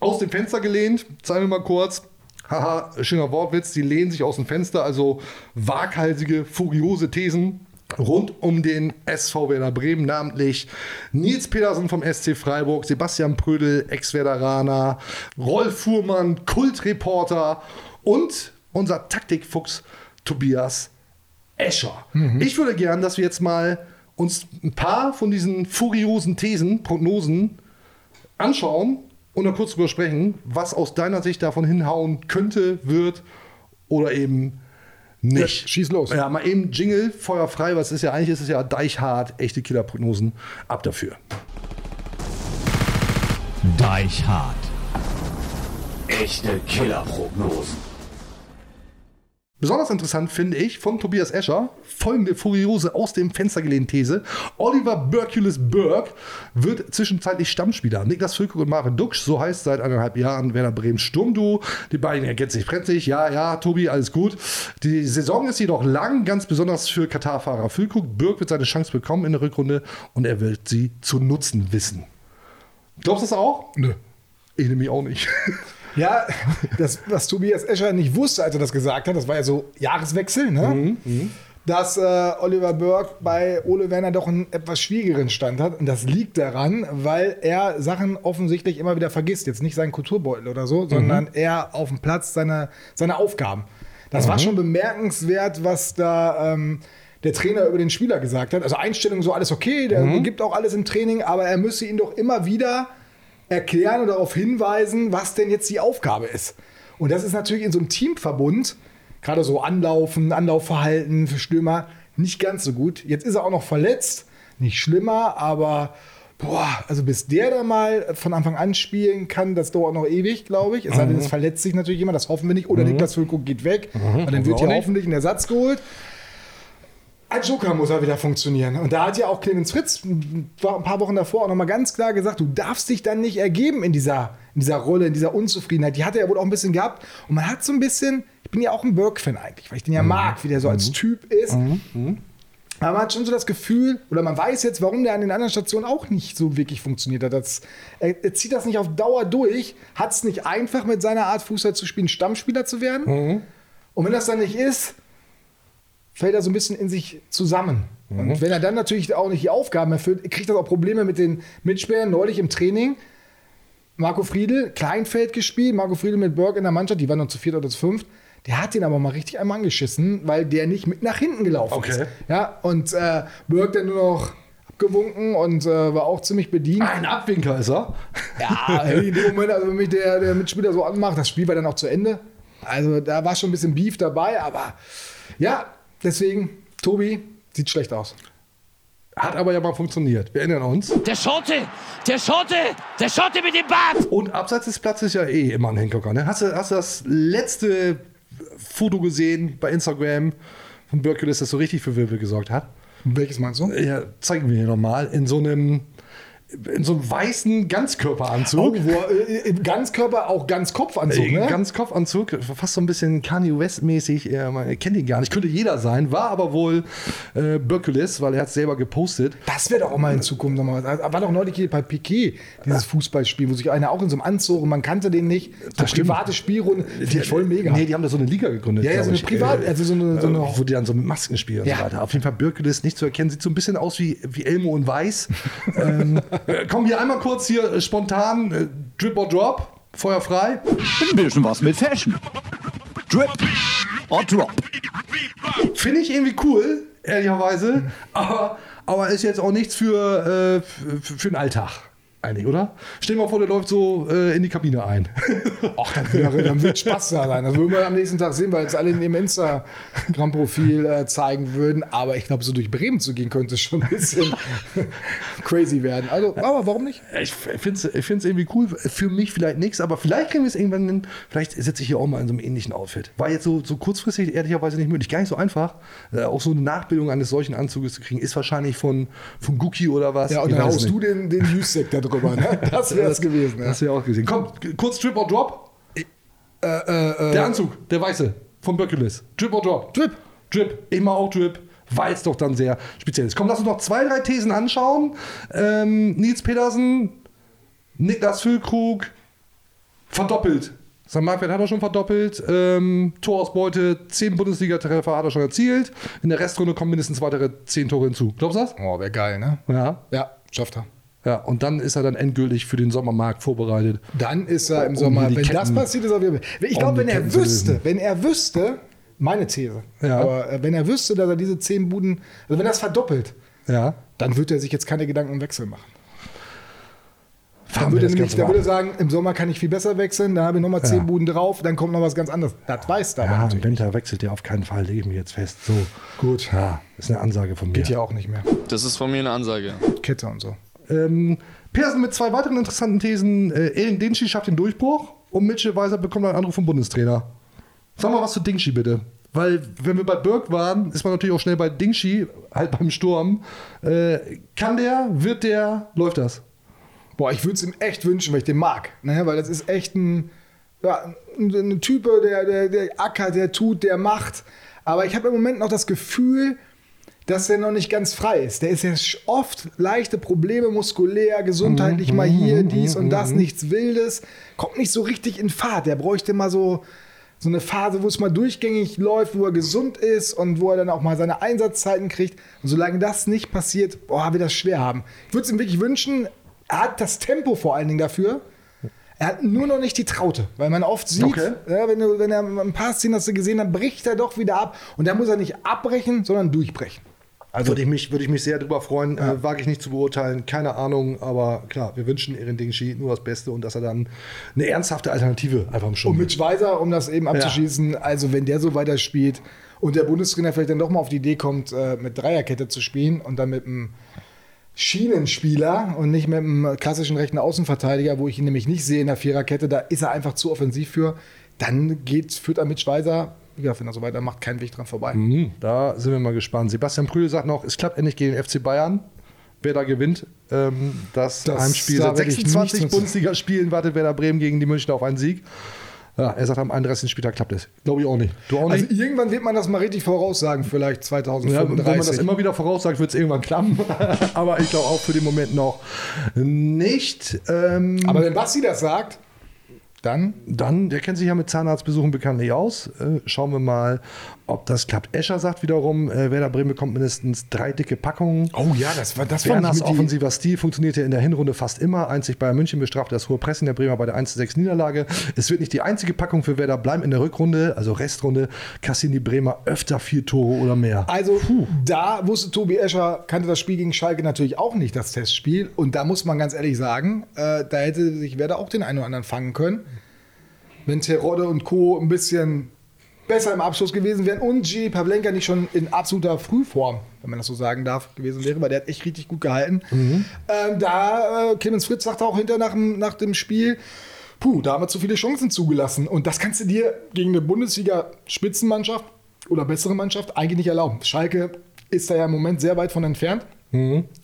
Aus dem Fenster gelehnt, zeigen wir mal kurz. Haha, schöner Wortwitz, die lehnen sich aus dem Fenster, also waghalsige, furiose Thesen. rund um den SV Werder Bremen, namentlich Nils Petersen vom SC Freiburg, Sebastian Prödel, Ex-Werderaner, Rolf Fuhrmann, Kultreporter und unser Taktikfuchs Tobias Escher. Ich würde gern, dass wir jetzt mal uns ein paar von diesen furiosen Thesen, Prognosen anschauen und dann kurz drüber sprechen, was aus deiner Sicht davon hinhauen könnte, wird oder eben nicht. Ja, schieß los. Ja, mal eben Jingle, Feuer frei, was ist ja eigentlich, ist es ja deichhart, echte Killerprognosen, ab dafür. Deichhart. Echte Killerprognosen. Besonders interessant finde ich von Tobias Escher folgende furiose aus dem Fenster gelehnte These. Oliver Berkulis Berg wird zwischenzeitlich Stammspieler. Niklas Füllkrug und Marvin Duksch, so heißt seit eineinhalb Jahren Werder Bremen Sturmduo. Die beiden ergänzen sich brenzlig. Ja, ja, Tobi, alles gut. Die Saison ist jedoch lang, ganz besonders für Katar-Fahrer Füllkrug. Berg wird seine Chance bekommen in der Rückrunde und er wird sie zu nutzen wissen. Glaubst du das auch? Nö. Ich nämlich auch nicht. *laughs* Ja, das, was Tobias Escher nicht wusste, als er das gesagt hat, das war ja so Jahreswechsel, ne? Mhm, dass äh, Oliver Burke bei Ole Werner doch einen etwas schwierigeren Stand hat. Und das liegt daran, weil er Sachen offensichtlich immer wieder vergisst. Jetzt nicht seinen Kulturbeutel oder so, sondern er auf dem Platz seine, seine Aufgaben. Das war schon bemerkenswert, was da ähm, der Trainer über den Spieler gesagt hat. Also Einstellung so alles okay, der gibt auch alles im Training, aber er müsse ihn doch immer wieder erklären oder darauf hinweisen, was denn jetzt die Aufgabe ist. Und das ist natürlich in so einem Teamverbund, gerade so Anlaufen, Anlaufverhalten für Stürmer, nicht ganz so gut. Jetzt ist er auch noch verletzt, nicht schlimmer, aber boah, also bis der da mal von Anfang an spielen kann, das dauert noch ewig, glaube ich. Es sei denn, es verletzt sich natürlich jemand, das hoffen wir nicht. Oder Niklas Füllkrug geht weg, und dann wird nicht. hoffentlich ein Ersatz geholt. Als Joker muss er wieder funktionieren. Und da hat ja auch Clemens Fritz ein paar Wochen davor auch nochmal ganz klar gesagt, du darfst dich dann nicht ergeben in dieser, in dieser Rolle, in dieser Unzufriedenheit. Die hat er ja wohl auch ein bisschen gehabt. Und man hat so ein bisschen, ich bin ja auch ein Burke-Fan eigentlich, weil ich den ja mag, wie der so als Typ ist. Aber man hat schon so das Gefühl, oder man weiß jetzt, warum der an den anderen Stationen auch nicht so wirklich funktioniert hat. Das, er, er zieht das nicht auf Dauer durch, hat es nicht einfach mit seiner Art Fußball zu spielen, Stammspieler zu werden. Und wenn das dann nicht ist, fällt er so ein bisschen in sich zusammen. Und wenn er dann natürlich auch nicht die Aufgaben erfüllt, kriegt er auch Probleme mit den Mitspielern. Neulich im Training, Marco Friedl, Kleinfeld gespielt, Marco Friedl mit Berg in der Mannschaft, die waren noch zu viert oder zu fünft. Der hat den aber mal richtig einmal angeschissen, weil der nicht mit nach hinten gelaufen Okay. ist. Ja, und äh, Berg dann nur noch abgewunken und äh, war auch ziemlich bedient. Ein Abwinker ist er. Ja, in dem Moment, also wenn mich der, der Mitspieler so anmacht, das Spiel war dann auch zu Ende. Also da war schon ein bisschen Beef dabei, aber ja, deswegen, Tobi, sieht schlecht aus. Hat aber ja mal funktioniert. Wir erinnern uns. Der Schotte! Der Schotte! Der Schotte mit dem Bart! Und abseits des Platzes ist ja eh immer ein Hingucker. Ne? Hast, du, hast du das letzte Foto gesehen bei Instagram von Birkeles, das so richtig für Wirbel gesorgt hat? Welches meinst du? Ja, zeigen wir hier nochmal. In so einem in so einem weißen Ganzkörperanzug. Oh, Ganzkörper auch Ganzkopfanzug, Äh, ne? Ganzkopfanzug, fast so ein bisschen Kanye West-mäßig. äh, Man kennt ihn gar nicht. Könnte jeder sein, war aber wohl äh, Birkeles, weil er hat es selber gepostet. Das wäre doch auch mal in Zukunft nochmal. War doch neulich hier bei Piquet, dieses Fußballspiel, wo sich einer auch in so einem Anzug und man kannte den nicht. So Das private Spielrunde. Ich voll mega. Nee, die haben da so eine Liga gegründet. Ja, ja, so eine ich. Privat- Äh, also so eine- so eine- wo die dann so mit Masken spielen und Ja. so weiter. Auf jeden Fall Birkeles nicht zu erkennen. Sieht so ein bisschen aus wie, wie Elmo und Weiß. *laughs* ähm, äh, komm, hier einmal kurz hier äh, spontan. Äh, Drip or Drop. Feuer frei. Ein bisschen was mit Fashion. Drip or Drop. Finde ich irgendwie cool, ehrlicherweise. Aber, aber ist jetzt auch nichts für, äh, für, für den Alltag. Eigentlich, oder? Stell dir mal vor, der läuft so äh, in die Kabine ein. *laughs* Ach, dann, wäre, dann wird Spaß da sein. Das würden wir am nächsten Tag sehen, weil es alle in ihrem Instagram-Profil äh, zeigen würden. Aber ich glaube, so durch Bremen zu gehen, könnte schon ein bisschen *laughs* crazy werden. Also, aber warum nicht? Ich finde es ich find's irgendwie cool. Für mich vielleicht nichts, aber vielleicht kriegen wir es irgendwann hin. Vielleicht sitze ich hier auch mal in so einem ähnlichen Outfit. War jetzt so, so kurzfristig ehrlicherweise nicht möglich. Gar nicht so einfach. Äh, auch so eine Nachbildung eines solchen Anzuges zu kriegen, ist wahrscheinlich von, von Gucci oder was. Ja, und dann haust du den, den Juice-Sekt da drüber. Ne? *laughs* Das wäre es gewesen. Ja. Das wäre auch gesehen. Komm, kurz Drip or Drop. Äh, äh, Der Anzug, der weiße, von Birkeles. Drip or Drop? Drip. Drip. Ich mach auch Drip, weil es doch dann sehr speziell ist. Komm, lass uns noch zwei, drei Thesen anschauen. Ähm, Nils Petersen, Niklas Füllkrug, verdoppelt Sein Marktwert hat er schon verdoppelt. Ähm, Torausbeute, 10 Bundesliga-Treffer hat er schon erzielt. In der Restrunde kommen mindestens weitere 10 Tore hinzu. Glaubst du das? Oh, wäre geil, ne? Ja. Ja, schafft er. Ja, und dann ist er dann endgültig für den Sommermarkt vorbereitet. Dann ist er im Um Sommer, wenn das Ketten- passiert, ist er wieder. Ich um glaube, die wenn er wüsste, wenn er wüsste, meine These, Ja. aber äh, wenn er wüsste, dass er diese 10 Buden, also wenn er das verdoppelt, Ja. dann würde er sich jetzt keine Gedanken um Wechsel machen. Dann würde, das er nämlich, dann würde sagen, im Sommer kann ich viel besser wechseln, dann habe ich nochmal 10 Ja. Buden drauf, dann kommt noch was ganz anderes. Das weiß er aber Ja, im. Winter wechselt er auf keinen Fall, lege ich mir jetzt fest. So. Gut. Ja, ist eine Ansage von mir. Geht ja auch nicht mehr. Das ist von mir eine Ansage. Kette und so. Ähm, Persen mit zwei weiteren interessanten Thesen. Äh, Erin Dingschi schafft den Durchbruch und Mitchell Weiser bekommt einen Anruf vom Bundestrainer. Sag mal was zu Dingschi bitte. Weil, wenn wir bei Birk waren, ist man natürlich auch schnell bei Dingschi, halt beim Sturm. Äh, kann der, wird der, läuft das? Boah, ich würde es ihm echt wünschen, weil ich den mag. Ne? Weil das ist echt ein, ja, ein Typ, der, der, der ackert, der tut, der macht. Aber ich habe im Moment noch das Gefühl, dass er noch nicht ganz frei ist. Der ist ja oft leichte Probleme, muskulär, gesundheitlich mal hier, dies und das, nichts Wildes. Kommt nicht so richtig in Fahrt. Der bräuchte mal so, so eine Phase, wo es mal durchgängig läuft, wo er gesund ist und wo er dann auch mal seine Einsatzzeiten kriegt. Und solange das nicht passiert, boah, wird das schwer haben. Ich würde es ihm wirklich wünschen, er hat das Tempo vor allen Dingen dafür. Er hat nur noch nicht die Traute, weil man oft sieht, Okay. ja, wenn, du, wenn er ein paar Szenen hast du gesehen, dann bricht er doch wieder ab. Und da muss er nicht abbrechen, sondern durchbrechen. Also würde ich mich, würde ich mich sehr drüber freuen. Äh, wage ich nicht zu beurteilen, keine Ahnung. Aber klar, wir wünschen Erin Dingschi nur das Beste und dass er dann eine ernsthafte Alternative einfach im Sturm Und mit Weiser, um das eben abzuschließen, also wenn der so weiterspielt und der Bundestrainer vielleicht dann doch mal auf die Idee kommt, äh, mit Dreierkette zu spielen und dann mit einem Schienenspieler und nicht mit einem klassischen rechten Außenverteidiger, wo ich ihn nämlich nicht sehe in der Viererkette, da ist er einfach zu offensiv für, dann geht, führt er mit Schweizer, gesagt, wenn er so weitermacht, kein Weg dran vorbei. Mhm, Da sind wir mal gespannt. Sebastian Prühl sagt noch, es klappt endlich gegen den FC Bayern. Wer da gewinnt, ähm, das, Das- Heimspiel. da Seit werde ich 26 nichts mit- Bundesligaspielen wartet Werder Bremen gegen die Münchner auf einen Sieg. Ja, er sagt, am 31. Spieltag klappt es. Glaube ich auch nicht. Du auch Also nicht? irgendwann wird man das mal richtig voraussagen, vielleicht ja, wenn 2035. man das immer wieder voraussagt, wird es irgendwann klappen. *laughs* Aber ich glaube auch für den Moment noch nicht. Ähm, Aber wenn Basti das sagt, dann Dann, der kennt sich ja mit Zahnarztbesuchen bekanntlich aus. Äh, schauen wir mal, ob das klappt. Escher sagt wiederum, äh, Werder Bremen bekommt mindestens drei dicke Packungen. Oh ja, das war das Werners die- offensiver Stil funktionierte in der Hinrunde fast immer. Einzig Bayern München bestrafte das hohe Pressen der Bremer bei der 1-6 Niederlage. Es wird nicht die einzige Packung für Werder bleiben. In der Rückrunde, also Restrunde, kassieren die Bremer öfter vier Tore oder mehr. Also da wusste Tobi Escher, kannte das Spiel gegen Schalke natürlich auch nicht, das Testspiel. Und da muss man ganz ehrlich sagen, äh, da hätte sich Werder auch den einen oder anderen fangen können. Wenn Terodde und Co. ein bisschen besser im Abschluss gewesen wären und G. Pavlenka nicht schon in absoluter Frühform, wenn man das so sagen darf, gewesen wäre, weil der hat echt richtig gut gehalten. Ähm, da, äh, Clemens Fritz sagte auch hinter nach dem, nach dem Spiel, puh, da haben wir zu viele Chancen zugelassen. Und das kannst du dir gegen eine Bundesliga-Spitzenmannschaft oder bessere Mannschaft eigentlich nicht erlauben. Schalke ist da ja im Moment sehr weit von entfernt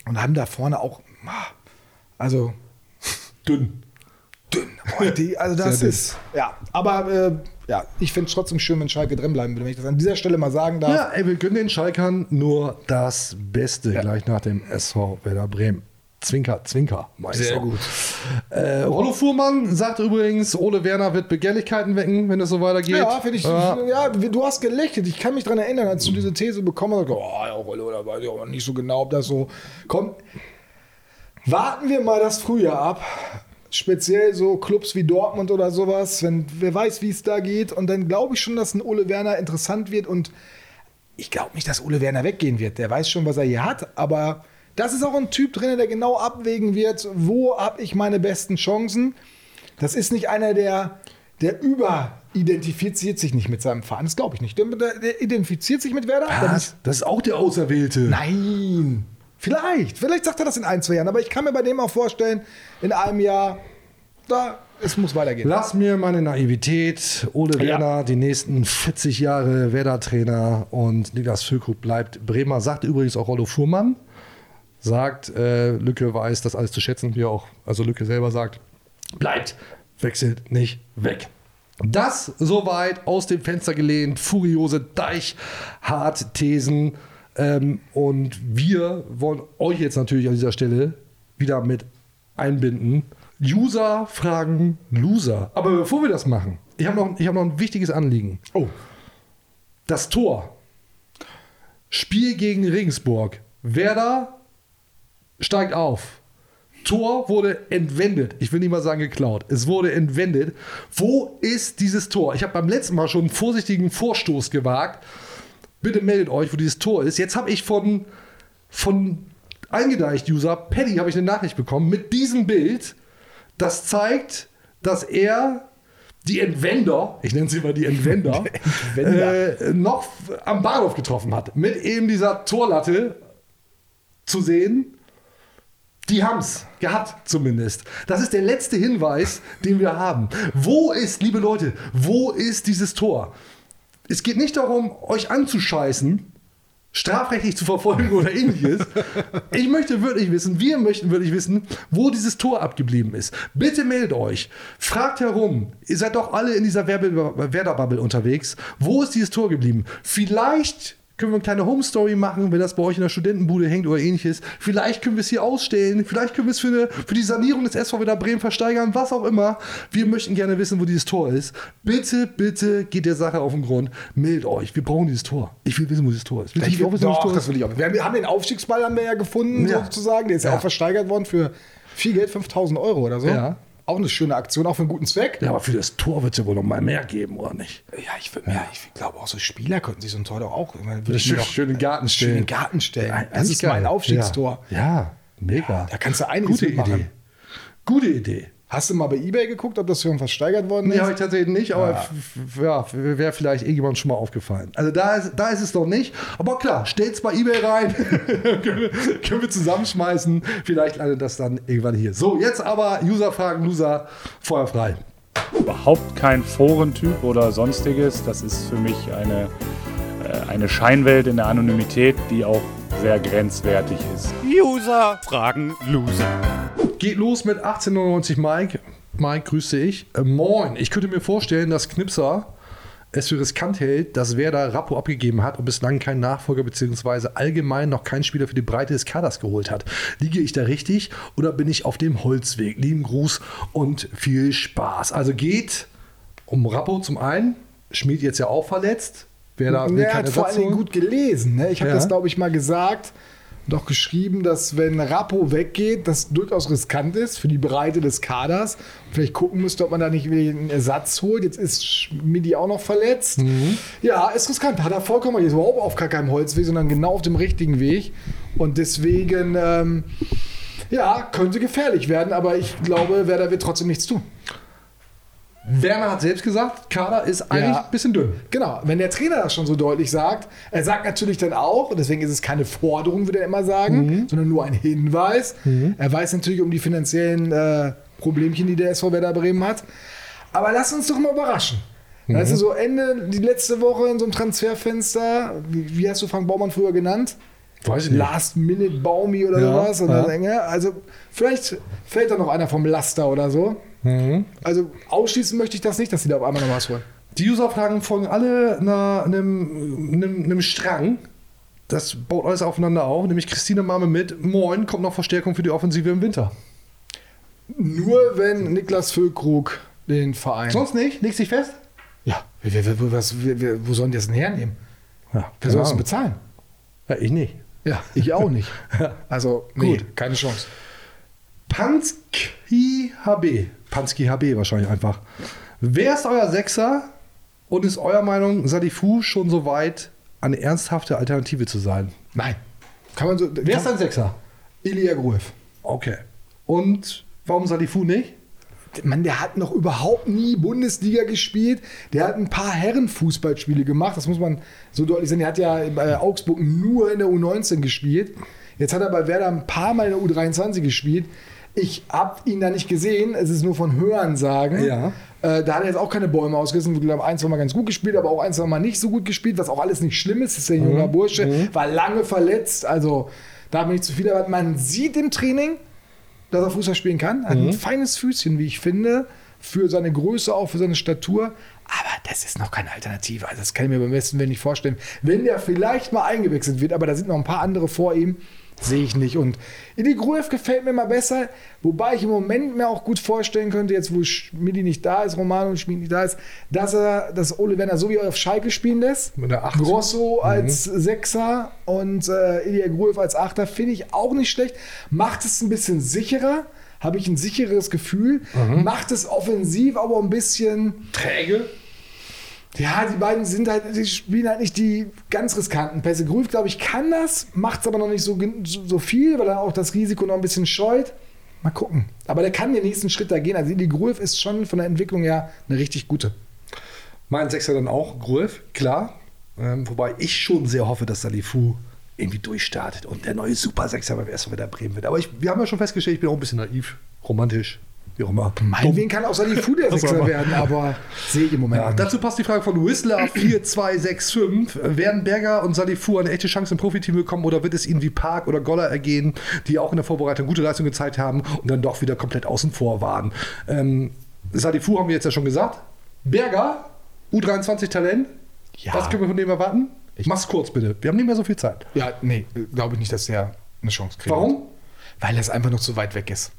und haben da vorne auch, ah, also *laughs* Dünn. Dünn. Boah, die, also das Sehr dünn. ist, ja, aber äh, ja, ich finde es trotzdem schön, wenn Schalke drin bleiben würde, wenn ich das an dieser Stelle mal sagen darf. Ja, ey, wir gönnen den Schalkern nur das Beste gleich nach dem SV Werder Bremen. Zwinker, Zwinker, Meister. Sehr gut. Äh, Rollo Fuhrmann sagt übrigens, Ole Werner wird Begehrlichkeiten wecken, wenn es so weitergeht. Ja, finde ich. Ja. Ja. du hast gelächelt. Ich kann mich daran erinnern, als du diese These bekommen hast, oh, ja, Rollo, da weiß ich auch nicht so genau, ob das so kommt. Warten wir mal das Frühjahr ab. Speziell so Clubs wie Dortmund oder sowas, wenn wer weiß, wie es da geht. Und dann glaube ich schon, dass ein Ole Werner interessant wird. Und ich glaube nicht, dass Ole Werner weggehen wird. Der weiß schon, was er hier hat. Aber das ist auch ein Typ drin, der genau abwägen wird, wo habe ich meine besten Chancen. Das ist nicht einer, der, der überidentifiziert sich nicht mit seinem Verein. Das glaube ich nicht. Der, der, identifiziert sich mit Werder. Was? Das ist auch der Auserwählte. Nein. Vielleicht. Vielleicht sagt er das in ein, zwei Jahren. Aber ich kann mir bei dem auch vorstellen, in einem Jahr, da, es muss weitergehen. Lass mir meine Naivität. Ole Ja. Werner, die nächsten 40 Jahre Werder-Trainer und Niklas Füllkrug bleibt Bremer. Sagt übrigens auch Rollo Fuhrmann. Sagt, äh, Lücke weiß das alles zu schätzen, wie er auch, also Lücke selber sagt, bleibt, wechselt nicht weg. Das soweit aus dem Fenster gelehnt, furiose Deichhart-Thesen. Ähm, und wir wollen euch jetzt natürlich an dieser Stelle wieder mit einbinden. User fragen Loser. Aber bevor wir das machen, Ich habe noch, ich hab noch ein wichtiges Anliegen. Oh. Das Tor. Spiel gegen Regensburg. Werder steigt auf. Tor wurde entwendet. Ich will nicht mal sagen geklaut. Es wurde entwendet. Wo ist dieses Tor? Ich habe beim letzten Mal schon einen vorsichtigen Vorstoß gewagt. Bitte meldet euch, wo dieses Tor ist. Jetzt habe ich von, von Eingedeicht-User Paddy habe ich eine Nachricht bekommen mit diesem Bild. Das zeigt, dass er die Entwender, ich nenne sie mal die Entwender, *laughs* Entwender. Äh, noch am Bahnhof getroffen hat. Mit eben dieser Torlatte zu sehen. Die haben es gehabt, zumindest. Das ist der letzte Hinweis, den wir haben. Wo ist, liebe Leute, wo ist dieses Tor? Es geht nicht darum, euch anzuscheißen, strafrechtlich zu verfolgen oder ähnliches. Ich möchte wirklich wissen, wir möchten wirklich wissen, wo dieses Tor abgeblieben ist. Bitte meldet euch, fragt herum. Ihr seid doch alle in dieser Werder-Bubble unterwegs. Wo ist dieses Tor geblieben? Vielleicht können wir eine kleine Home-Story machen, wenn das bei euch in der Studentenbude hängt oder ähnliches. Vielleicht können wir es hier ausstellen. Vielleicht können wir es für, eine, für die Sanierung des SV Werder Bremen versteigern, was auch immer. Wir möchten gerne wissen, wo dieses Tor ist. Bitte, bitte geht der Sache auf den Grund. Meldet euch. Wir brauchen dieses Tor. Ich will wissen, wo dieses Tor ist. Willst du Ich auch will, wissen, doch, Tor das will ich auch. Wir, wir haben den Aufstiegsball haben wir ja gefunden, Ja. sozusagen. Der ist ja. Ja. auch versteigert worden für viel Geld, 5000 Euro oder so. Ja. Auch eine schöne Aktion, auch für einen guten Zweck. Ja, aber für das Tor wird es ja wohl noch mal mehr geben, oder nicht? Ja, ich, ja. ich glaube auch so Spieler könnten sich so ein Tor doch auch. Meine, würde schön, in den Garten stellen. den Garten stellen. Ja, Das ist mein geil. Aufstiegstor. Ja, ja mega. Da kannst du einiges Gute. Idee. Gute Idee. Hast du mal bei Ebay geguckt, ob das schon versteigert worden Nee, ist? habe ich tatsächlich nicht, aber Ja. f- f- ja, wäre vielleicht irgendjemand schon mal aufgefallen. Also da ist, da ist es noch nicht. Aber klar, stellt's bei Ebay rein. *laughs* können, wir, können wir zusammenschmeißen. Vielleicht landet das dann irgendwann hier. So, jetzt aber User-Fragen, Loser, Feuer frei. überhaupt kein Forentyp oder sonstiges. Das ist für mich eine, äh, eine Scheinwelt in der Anonymität, die auch sehr grenzwertig ist. User fragen Loser. Geht los mit 1899 Mike. Mike, grüße ich. Äh, moin. Ich könnte mir vorstellen, dass Knipser es für riskant hält, dass Werder Rappo abgegeben hat und bislang keinen Nachfolger bzw. allgemein noch keinen Spieler für die Breite des Kaders geholt hat. Liege ich da richtig oder bin ich auf dem Holzweg? Lieben Gruß und viel Spaß. Also geht um Rappo zum einen. Schmied jetzt ja auch verletzt. Werder will er hat vor allen Dingen gut gelesen. Ne? Ich habe Ja. das, glaube ich, mal gesagt auch geschrieben, dass wenn Rappo weggeht, das durchaus riskant ist für die Breite des Kaders. Vielleicht gucken müsste, ob man da nicht wieder einen Ersatz holt. Jetzt ist Schmidi auch noch verletzt. Mhm. Ja, ist riskant. Hat er vollkommen recht. Ist überhaupt auf gar keinem Holzweg, sondern genau auf dem richtigen Weg. Und deswegen, ähm, ja, könnte gefährlich werden. Aber ich glaube, Werder wird trotzdem nichts tun. Werner hat selbst gesagt, Kader ist eigentlich Ja. ein bisschen dünn. Genau, wenn der Trainer das schon so deutlich sagt, er sagt natürlich dann auch, und deswegen ist es keine Forderung, würde er immer sagen, Mhm. sondern nur ein Hinweis. Er weiß natürlich um die finanziellen äh, Problemchen, die der SV Werder Bremen hat. Aber lass uns doch mal überraschen. Mhm. Weißt du, so Ende, die letzte Woche in so einem Transferfenster, wie, wie hast du Frank Baumann früher genannt? Weiß ich nicht. Last Minute Baumi oder Ja, sowas. Ja, also vielleicht fällt da noch einer vom Laster oder so. Mhm. Also ausschließen möchte ich das nicht, dass sie da auf einmal noch was holen. Die User-Fragen folgen alle einer, einem, einem, einem Strang. Das baut alles aufeinander auf. Nämlich Christina Mame mit Moin, kommt noch Verstärkung für die Offensive im Winter. Nur wenn Niklas Füllkrug den Verein. Sonst nicht? Legst dich fest? Ja, wer, wer, wer, was, wo sollen die das denn hernehmen? Ja, Wer soll das denn bezahlen? Ja, ich nicht. Ja, ich auch nicht. *laughs* Also, nee, Gut. keine Chance. Pansky HB. Pansky HB wahrscheinlich einfach. Wer ist euer Sechser und ist eurer Meinung Sadifu schon so weit, eine ernsthafte Alternative zu sein? Nein. Kann man so. Wer ist dein Sechser? Ilya Gruev. Okay. Und warum Sadifu nicht? Mann, der hat noch überhaupt nie Bundesliga gespielt. Der hat ein paar Herrenfußballspiele gemacht. Das muss man so deutlich sagen. Der hat ja bei Augsburg nur in der U19 gespielt. Jetzt hat er bei Werder ein paar Mal in der U23 gespielt. Ich habe ihn da nicht gesehen. Es ist nur von Hören sagen. Ja. Äh, da hat er jetzt auch keine Bäume ausgerissen. Ich glaube, ein, zwei Mal ganz gut gespielt, aber auch ein, zwei Mal nicht so gut gespielt, was auch alles nicht schlimm ist. Das ist ein junger Bursche. War lange verletzt. Also da habe ich nicht zu viel. Aber man sieht im Training, dass er Fußball spielen kann. Hat ein feines Füßchen, wie ich finde, für seine Größe, auch für seine Statur. Aber das ist noch keine Alternative. Also das kann ich mir beim besten Willen nicht vorstellen. Wenn der vielleicht mal eingewechselt wird, aber da sind noch ein paar andere vor ihm, Sehe ich nicht. Und Idi Gruev gefällt mir mal besser, wobei ich im Moment mir auch gut vorstellen könnte, jetzt wo Schmidi nicht da ist, Romano und Schmidi nicht da ist, dass er das Ole Werner so wie auf Schalke spielen lässt. Mit der 8. Grosso als Sechser und äh, Ilya Gruev als Achter finde ich auch nicht schlecht. Macht es ein bisschen sicherer, habe ich ein sicheres Gefühl. Macht es offensiv aber ein bisschen Träge. Ja, die beiden sind halt, die spielen halt nicht die ganz riskanten Pässe. Grüf, glaube ich, kann das, macht es aber noch nicht so, so, viel, weil er auch das Risiko noch ein bisschen scheut. Mal gucken. Aber der kann den nächsten Schritt da gehen. Also die Grulf ist schon von der Entwicklung her eine richtig gute. Mein Sechser dann auch Gruev, klar. Ähm, wobei ich schon sehr hoffe, dass Salifu irgendwie durchstartet und der neue Super Sechser beim ersten wieder Bremen wird. Aber ich, wir haben ja schon festgestellt, ich bin auch ein bisschen naiv, romantisch, wie auch immer. Meinetwegen kann auch Salifu der *laughs* Was Sechser werden, aber sehe ich im Moment Ja, dazu passt die Frage von Whistler *clears throat* 4265. Werden Berger und Salifu eine echte Chance im Profiteam bekommen oder wird es ihnen wie Park oder Goller ergehen, die auch in der Vorbereitung gute Leistung gezeigt haben und dann doch wieder komplett außen vor waren? Ähm, Salifu haben wir jetzt ja schon gesagt. Berger, U23 Talent. Ja. Was können wir von dem erwarten? Mach's kurz bitte. Wir haben nicht mehr so viel Zeit. Ja, nee, glaube ich nicht, dass er eine Chance kriegt. Warum? Weil er es einfach noch zu weit weg ist.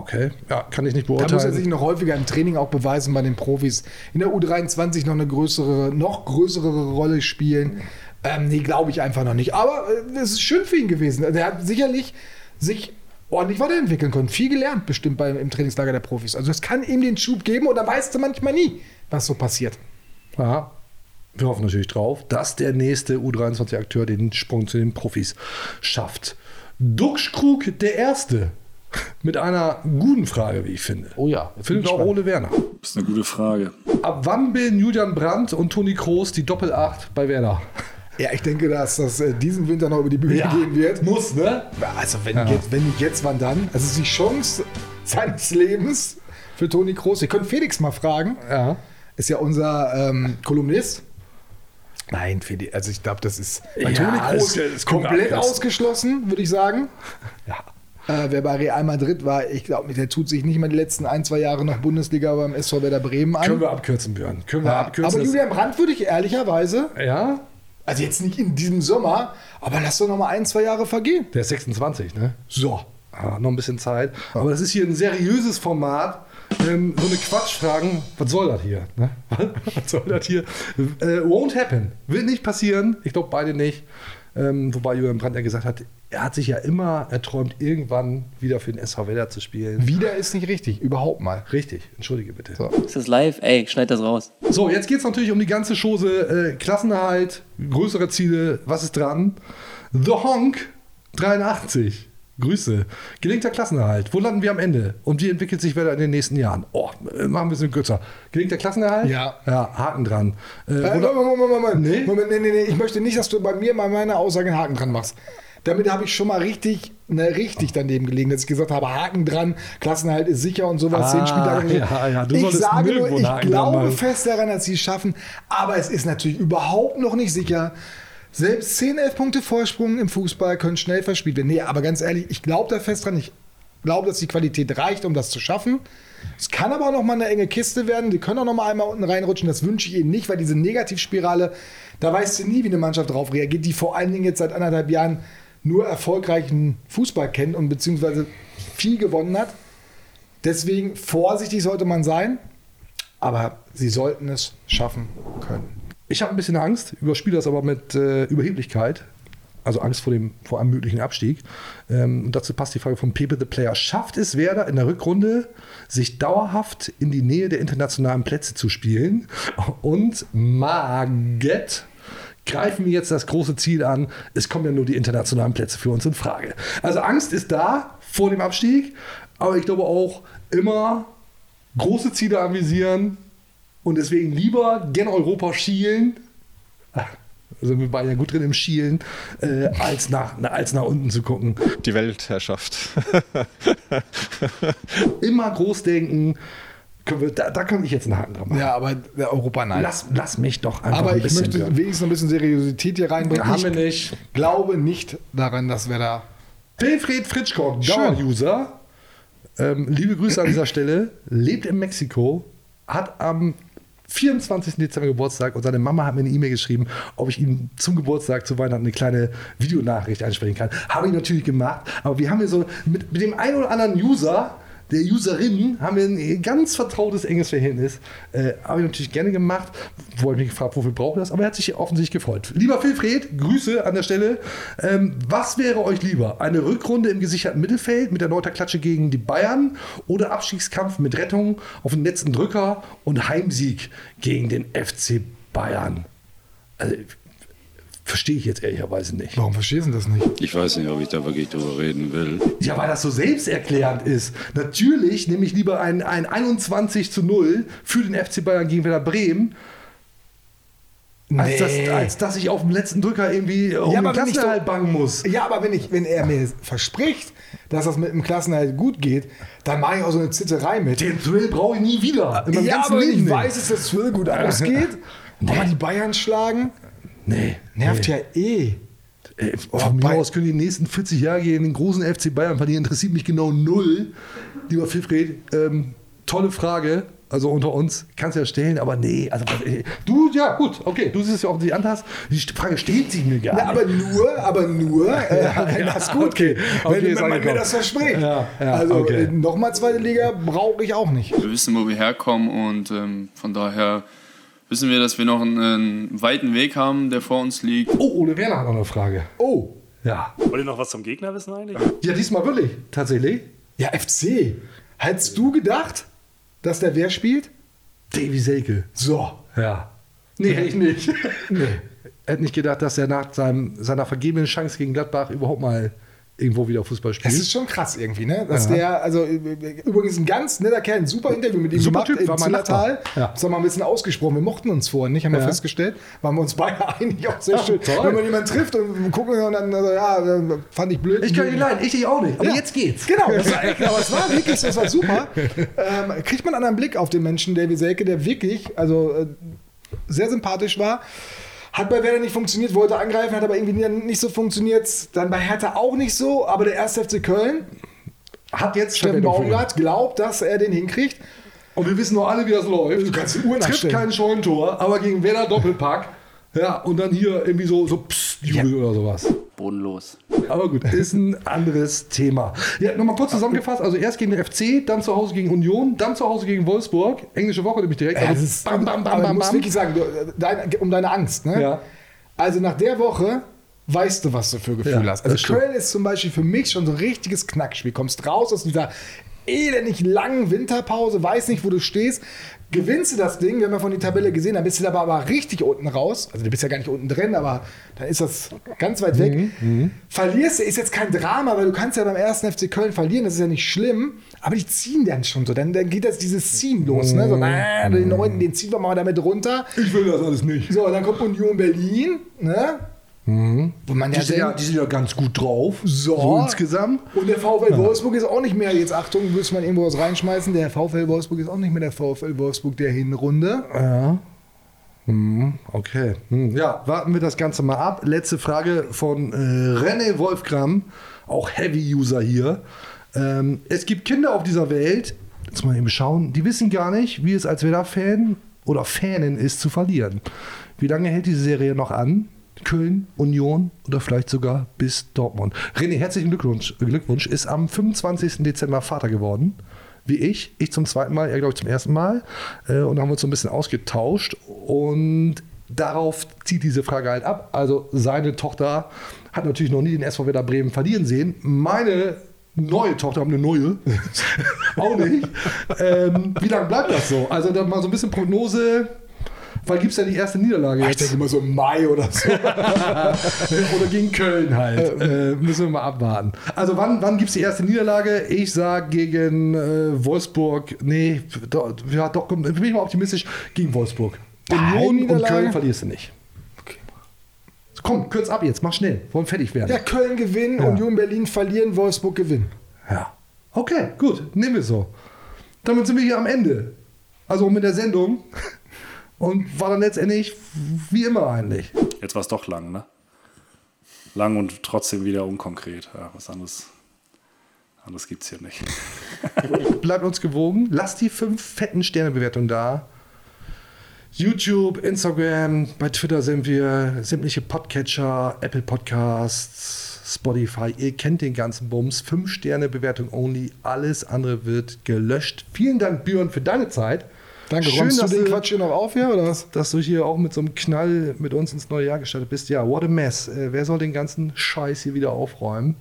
Okay, ja, kann ich nicht Da muss er beurteilen. sich noch häufiger im Training auch beweisen bei den Profis. In der U23 noch eine größere, noch größere Rolle spielen. Ähm, nee, glaube ich einfach noch nicht. Aber äh, es ist schön für ihn gewesen. Er hat sicherlich sich ordentlich weiterentwickeln können. Viel gelernt bestimmt beim, im Trainingslager der Profis. Also es kann ihm den Schub geben und da weißt du manchmal nie, was so passiert. Ja, wir hoffen natürlich drauf, dass der nächste U23-Akteur den Sprung zu den Profis schafft. Duxkrug der Erste. Mit einer guten Frage, wie ich finde. Oh ja. Findet auch Ole Werner. Das ist eine gute Frage. Ab wann bilden Julian Brandt und Toni Kroos die Doppelacht bei Werder? Ja, ich denke, dass das äh, diesen Winter noch über die Bühne Ja. gehen wird. Muss, ne? Also wenn, jetzt, wenn nicht jetzt, wann dann? Also es ist die Chance seines Lebens für Toni Kroos. Wir können Felix mal fragen. Ja. Ist ja unser ähm, Kolumnist. Nein, Felix, also ich glaube, das ist bei Ja, Toni Kroos komplett ausgeschlossen, würde ich sagen. Ja. Äh, wer bei Real Madrid war, ich glaube der tut sich nicht mal die letzten ein, zwei Jahre noch Bundesliga beim SV Werder Bremen an. Können wir abkürzen, Björn. Können wir ja, abkürzen. aber Julian Brandt würde ich ehrlicherweise, ja, also jetzt nicht in diesem Sommer, aber lass doch noch mal ein, zwei Jahre vergehen. der ist 26, ne? So. Ah, noch ein bisschen Zeit. Aber das ist hier ein seriöses Format. Ähm, so eine Quatschfragen. Was soll das hier? Ne? *laughs* Was soll das hier? Äh, won't happen. Wird nicht passieren. Ich glaube beide nicht. Ähm, wobei Julian Brandt ja gesagt hat, er hat sich ja immer erträumt, irgendwann wieder für den SV Werder zu spielen. Wieder ist nicht richtig, überhaupt mal. Richtig, entschuldige bitte. So, Ist das live? Ey, schneid das raus. jetzt geht es natürlich um die ganze Chose. Äh, Klassenerhalt, größere Ziele, was ist dran? The Honk 83. Grüße. Gelingter Klassenerhalt. Wo landen wir am Ende? Und wie entwickelt sich Werder in den nächsten Jahren? Oh, äh, machen wir ein bisschen kürzer. Gelingter Klassenerhalt? Ja. Ja, Haken dran. Äh, Äh, Moment, Moment, Moment, Nee? Moment, nee, nee, nee. Ich möchte nicht, dass du bei mir bei meiner Aussage einen Haken dran machst. Damit habe ich schon mal richtig, ne, richtig daneben gelegen, dass ich gesagt habe, Haken dran, Klassenhalt ist sicher und sowas. Ah, zehn Spieltage. ja, ja, du ich sage nur, ich glaube fest daran, dass sie es schaffen, aber es ist natürlich überhaupt noch nicht sicher. Selbst 10, 11 Punkte Vorsprung im Fußball können schnell verspielt werden. Nee, aber ganz ehrlich, ich glaube da fest dran. Ich glaube, dass die Qualität reicht, um das zu schaffen. Es kann aber auch noch mal eine enge Kiste werden. Die können auch noch mal einmal unten reinrutschen. Das wünsche ich ihnen nicht, weil diese Negativspirale, da weißt du nie, wie eine Mannschaft drauf reagiert, die vor allen Dingen jetzt seit anderthalb Jahren nur erfolgreichen Fußball kennt und beziehungsweise viel gewonnen hat. Deswegen vorsichtig sollte man sein, aber sie sollten es schaffen können. Ich habe ein bisschen Angst, überspiele das aber mit äh, Überheblichkeit. Also Angst vor, dem, vor einem möglichen Abstieg. Ähm, und dazu passt die Frage von Pepe the Player. Schafft es Werder in der Rückrunde, sich dauerhaft in die Nähe der internationalen Plätze zu spielen? Und Marget greifen wir jetzt das große Ziel an. Es kommen ja nur die internationalen Plätze für uns in Frage. Also Angst ist da vor dem Abstieg, aber ich glaube auch immer große Ziele anvisieren und deswegen lieber gen Europa schielen. Da *laughs* sind wir beide ja gut drin im Schielen, äh, als, nach, als nach unten zu gucken. Die Weltherrschaft. *laughs* Immer groß denken. Wir, da, da kann ich jetzt einen Haken dran machen. Ja, aber Europa nein. Lass, lass mich doch einfach aber ein ich möchte hören. wenigstens ein bisschen Seriosität hier reinbringen. Haben ich wir nicht. glaube nicht daran, dass wir da. Wilfried Fritschkock, Schön. Dauer-User, ähm, liebe Grüße an dieser Stelle, lebt in Mexiko, hat am 24. Dezember Geburtstag und seine Mama hat mir eine E-Mail geschrieben, ob ich ihm zum Geburtstag zu Weihnachten eine kleine Videonachricht einsprechen kann. Habe ich natürlich gemacht, aber wir haben hier so mit, mit dem einen oder anderen User der Userin haben wir ein ganz vertrautes, enges Verhältnis. Äh, habe ich natürlich gerne gemacht. Wollte mich gefragt, wofür braucht das? Aber er hat sich offensichtlich gefreut. Lieber Wilfried, Grüße an der Stelle. Ähm, was wäre euch lieber? Eine Rückrunde im gesicherten Mittelfeld mit der Neuter Klatsche gegen die Bayern oder Abstiegskampf mit Rettung auf den letzten Drücker und Heimsieg gegen den FC Bayern? Also, Verstehe ich jetzt ehrlicherweise nicht. Warum verstehst du das nicht? Ich weiß nicht, ob ich da wirklich drüber reden will. Ja, weil das so selbsterklärend ist. Natürlich nehme ich lieber ein, ein 21 zu 0 für den FC Bayern gegen Werder Bremen, Nee. als, dass, als dass ich auf dem letzten Drücker irgendwie um Ja, den Klassenerhalt bangen muss. Ja, aber wenn, ich, wenn er mir verspricht, dass das mit dem Klassenerhalt gut geht, dann mache ich auch so eine Zitterei mit. Den Thrill brauche ich nie wieder. Ja, aber wenn Leben ich nicht. weiß, dass das Thrill gut ausgeht, *laughs* aber die Bayern schlagen, Nee. nervt nee. ja eh. Ey, von mir aus können die nächsten 40 Jahre gegen den großen FC Bayern verlieren. Interessiert mich genau null. Lieber Wilfried, ähm, tolle Frage. Also unter uns kannst du ja stellen, aber nee, also äh, du, ja gut, okay, du siehst es ja offensichtlich anders. Die Frage stellt sich mir gar nicht. aber nur, aber nur, *laughs* äh, wenn Ja, *laughs* das gut okay. geht. Okay, wenn, ist wenn man mir das verspricht. Ja, ja, also okay. äh, nochmal zweite Liga brauche ich auch nicht. Wir wissen, wo wir herkommen und ähm, von daher wissen wir, dass wir noch einen, einen weiten Weg haben, der vor uns liegt. Oh, Ole Werner hat noch eine Frage. Oh. Ja. Wollt ihr noch was zum Gegner wissen eigentlich? Ja, diesmal wirklich, tatsächlich. Ja, FC. Hättest du gedacht, dass der wer spielt? Davy Selke. So. Ja. Nee, hätte ich nicht. nee. *laughs* Hätte nicht gedacht, dass er nach seinem, seiner vergebenen Chance gegen Gladbach überhaupt mal irgendwo wieder Fußball spielt. Das ist schon krass irgendwie, ne? Dass Ja. der, also äh, übrigens ein ganz netter Kerl, ein super Interview mit ihm Super gemacht Typ, war im mein Zillertal. Ja. Das haben wir ein bisschen ausgesprochen. Wir mochten uns vorher nicht, haben wir Ja. festgestellt. Waren wir uns beide *laughs* eigentlich auch sehr schön. Wenn man jemanden trifft und gucken und dann, also, ja, äh, fand ich blöd. Ich kann ihn leiden, ich dich auch nicht. Aber Ja. jetzt geht's. Genau, *laughs* das war, echt- aber es war wirklich, das war super. Ähm, kriegt man einen anderen Blick auf den Menschen, Davy Selke, der wirklich, also äh, sehr sympathisch war. Hat bei Werder nicht funktioniert, wollte angreifen, hat aber irgendwie nicht so funktioniert. Dann bei Hertha auch nicht so, aber der 1. FC Köln Hat jetzt Steffen. Baumgart glaubt, dass er den hinkriegt. Und wir wissen nur alle, wie das läuft. Du kannst die Uhr Trifft kein Scheunentor, aber gegen Werder Doppelpack. Ja, und dann hier irgendwie so, so Psst, Jubel oder sowas. Bodenlos. Aber gut, ist ein anderes Thema. Ja, nochmal kurz zusammengefasst. Also erst gegen den FC, dann zu Hause gegen Union, dann zu Hause gegen Wolfsburg. Englische Woche nämlich direkt. Also ist, bam, bam, bam, aber bam, du musst bam. wirklich sagen, du, dein, um deine Angst. Ne? Ja. Also nach der Woche weißt du, was du für Gefühl Ja, hast. Also. Köln ist zum Beispiel für mich schon so ein richtiges Knackspiel. Kommst raus aus dieser elendig langen Winterpause, weiß nicht, wo du stehst. Gewinnst du das Ding, wir haben ja von die Tabelle gesehen, dann bist du aber, aber richtig unten raus. Also du bist ja gar nicht unten drin, aber dann ist das ganz weit weg. Mhm, Verlierst du, ist jetzt kein Drama, weil du kannst ja beim ersten FC Köln verlieren, das ist ja nicht schlimm. Aber die ziehen dann schon so, dann, dann geht das dieses Ziehen los. Ne? So, Mhm. na, den neunten, den ziehen wir mal damit runter. Ich will das alles nicht. So, dann kommt Union Berlin, ne? Wo man Die, ja sind ja, die sind ja ganz gut drauf. So. insgesamt. und der VfL Wolfsburg ist auch nicht mehr, jetzt Achtung, müsste man irgendwo was reinschmeißen, der VfL Wolfsburg ist auch nicht mehr der VfL Wolfsburg der Hinrunde. Ja. Hm, okay. Hm, ja, warten wir das Ganze mal ab. Letzte Frage von äh, René Wolfgram, auch Heavy-User hier. Ähm, es gibt Kinder auf dieser Welt, jetzt mal eben schauen, die wissen gar nicht, wie es als Werder-Fan oder Fanin ist, zu verlieren. Wie lange hält diese Serie noch an? Köln, Union oder vielleicht sogar bis Dortmund. René, herzlichen Glückwunsch. Glückwunsch. Ist am 25. Dezember Vater geworden. Wie ich. Ich zum zweiten Mal, er glaube ich zum ersten Mal. Äh, Und da haben wir uns so ein bisschen ausgetauscht. Und darauf zieht diese Frage halt ab. Also seine Tochter hat natürlich noch nie den SV Werder Bremen verlieren sehen. Meine neue Tochter, haben eine neue, *laughs* auch nicht. Ähm, wie lange bleibt das so? Also dann mal so ein bisschen Prognose. Weil gibt es ja die erste Niederlage Ich jetzt? denke immer so im Mai oder so. *laughs* Oder gegen Köln halt. Äh, müssen wir mal abwarten. Also wann, wann gibt es die erste Niederlage? Ich sage gegen äh, Wolfsburg. Nee, doch, ja, doch, bin ich mal optimistisch. Gegen Wolfsburg. Union und? Köln verlierst du nicht. Komm, kürz ab jetzt, mach schnell. Wollen fertig werden. Ja, Köln gewinnen, Ja. Union Berlin verlieren, Wolfsburg gewinnen. Ja. Okay, gut, nehmen wir so. Damit sind wir hier am Ende. Also mit der Sendung. Und war dann letztendlich wie immer eigentlich. Jetzt war es doch lang, ne? Lang und trotzdem wieder unkonkret. Ja, was anderes, anderes gibt es hier nicht. *laughs* Bleibt uns gewogen. Lasst die fünf fetten Sternebewertungen da. YouTube, Instagram, bei Twitter sind wir, sämtliche Podcatcher, Apple Podcasts, Spotify. Ihr kennt den ganzen Bums. Fünf Sterne Bewertung only. Alles andere wird gelöscht. Vielen Dank, Björn, für deine Zeit. Danke, räumst du den Quatsch hier noch auf hier, oder was? Dass du hier auch mit so einem Knall mit uns ins neue Jahr gestartet bist. Ja, what a mess. Äh, wer soll den ganzen Scheiß hier wieder aufräumen?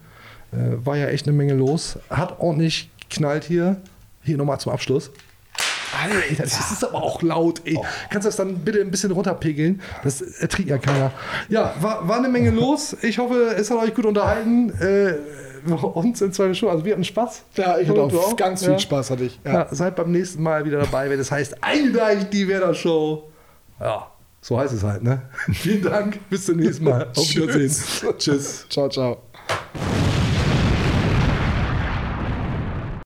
Äh, war ja echt eine Menge los. Hat ordentlich knallt hier. Hier nochmal zum Abschluss. Alter, das ist aber auch laut, ey. Kannst du das dann bitte ein bisschen runterpegeln? Das erträgt ja keiner. Ja, war, war eine Menge los. Ich hoffe, es hat euch gut unterhalten. Äh, *laughs* uns in zwei Stunden. Also wir hatten Spaß. Ja, ich hatte auch ganz viel Spaß, hatte ich. Ja. Ja, seid beim nächsten Mal wieder dabei, wenn es heißt Eingleich die Werder Show. Ja, so heißt es halt, ne? Vielen Dank. Bis zum nächsten Mal. Auf Wiedersehen. Tschüss. Ciao, ciao.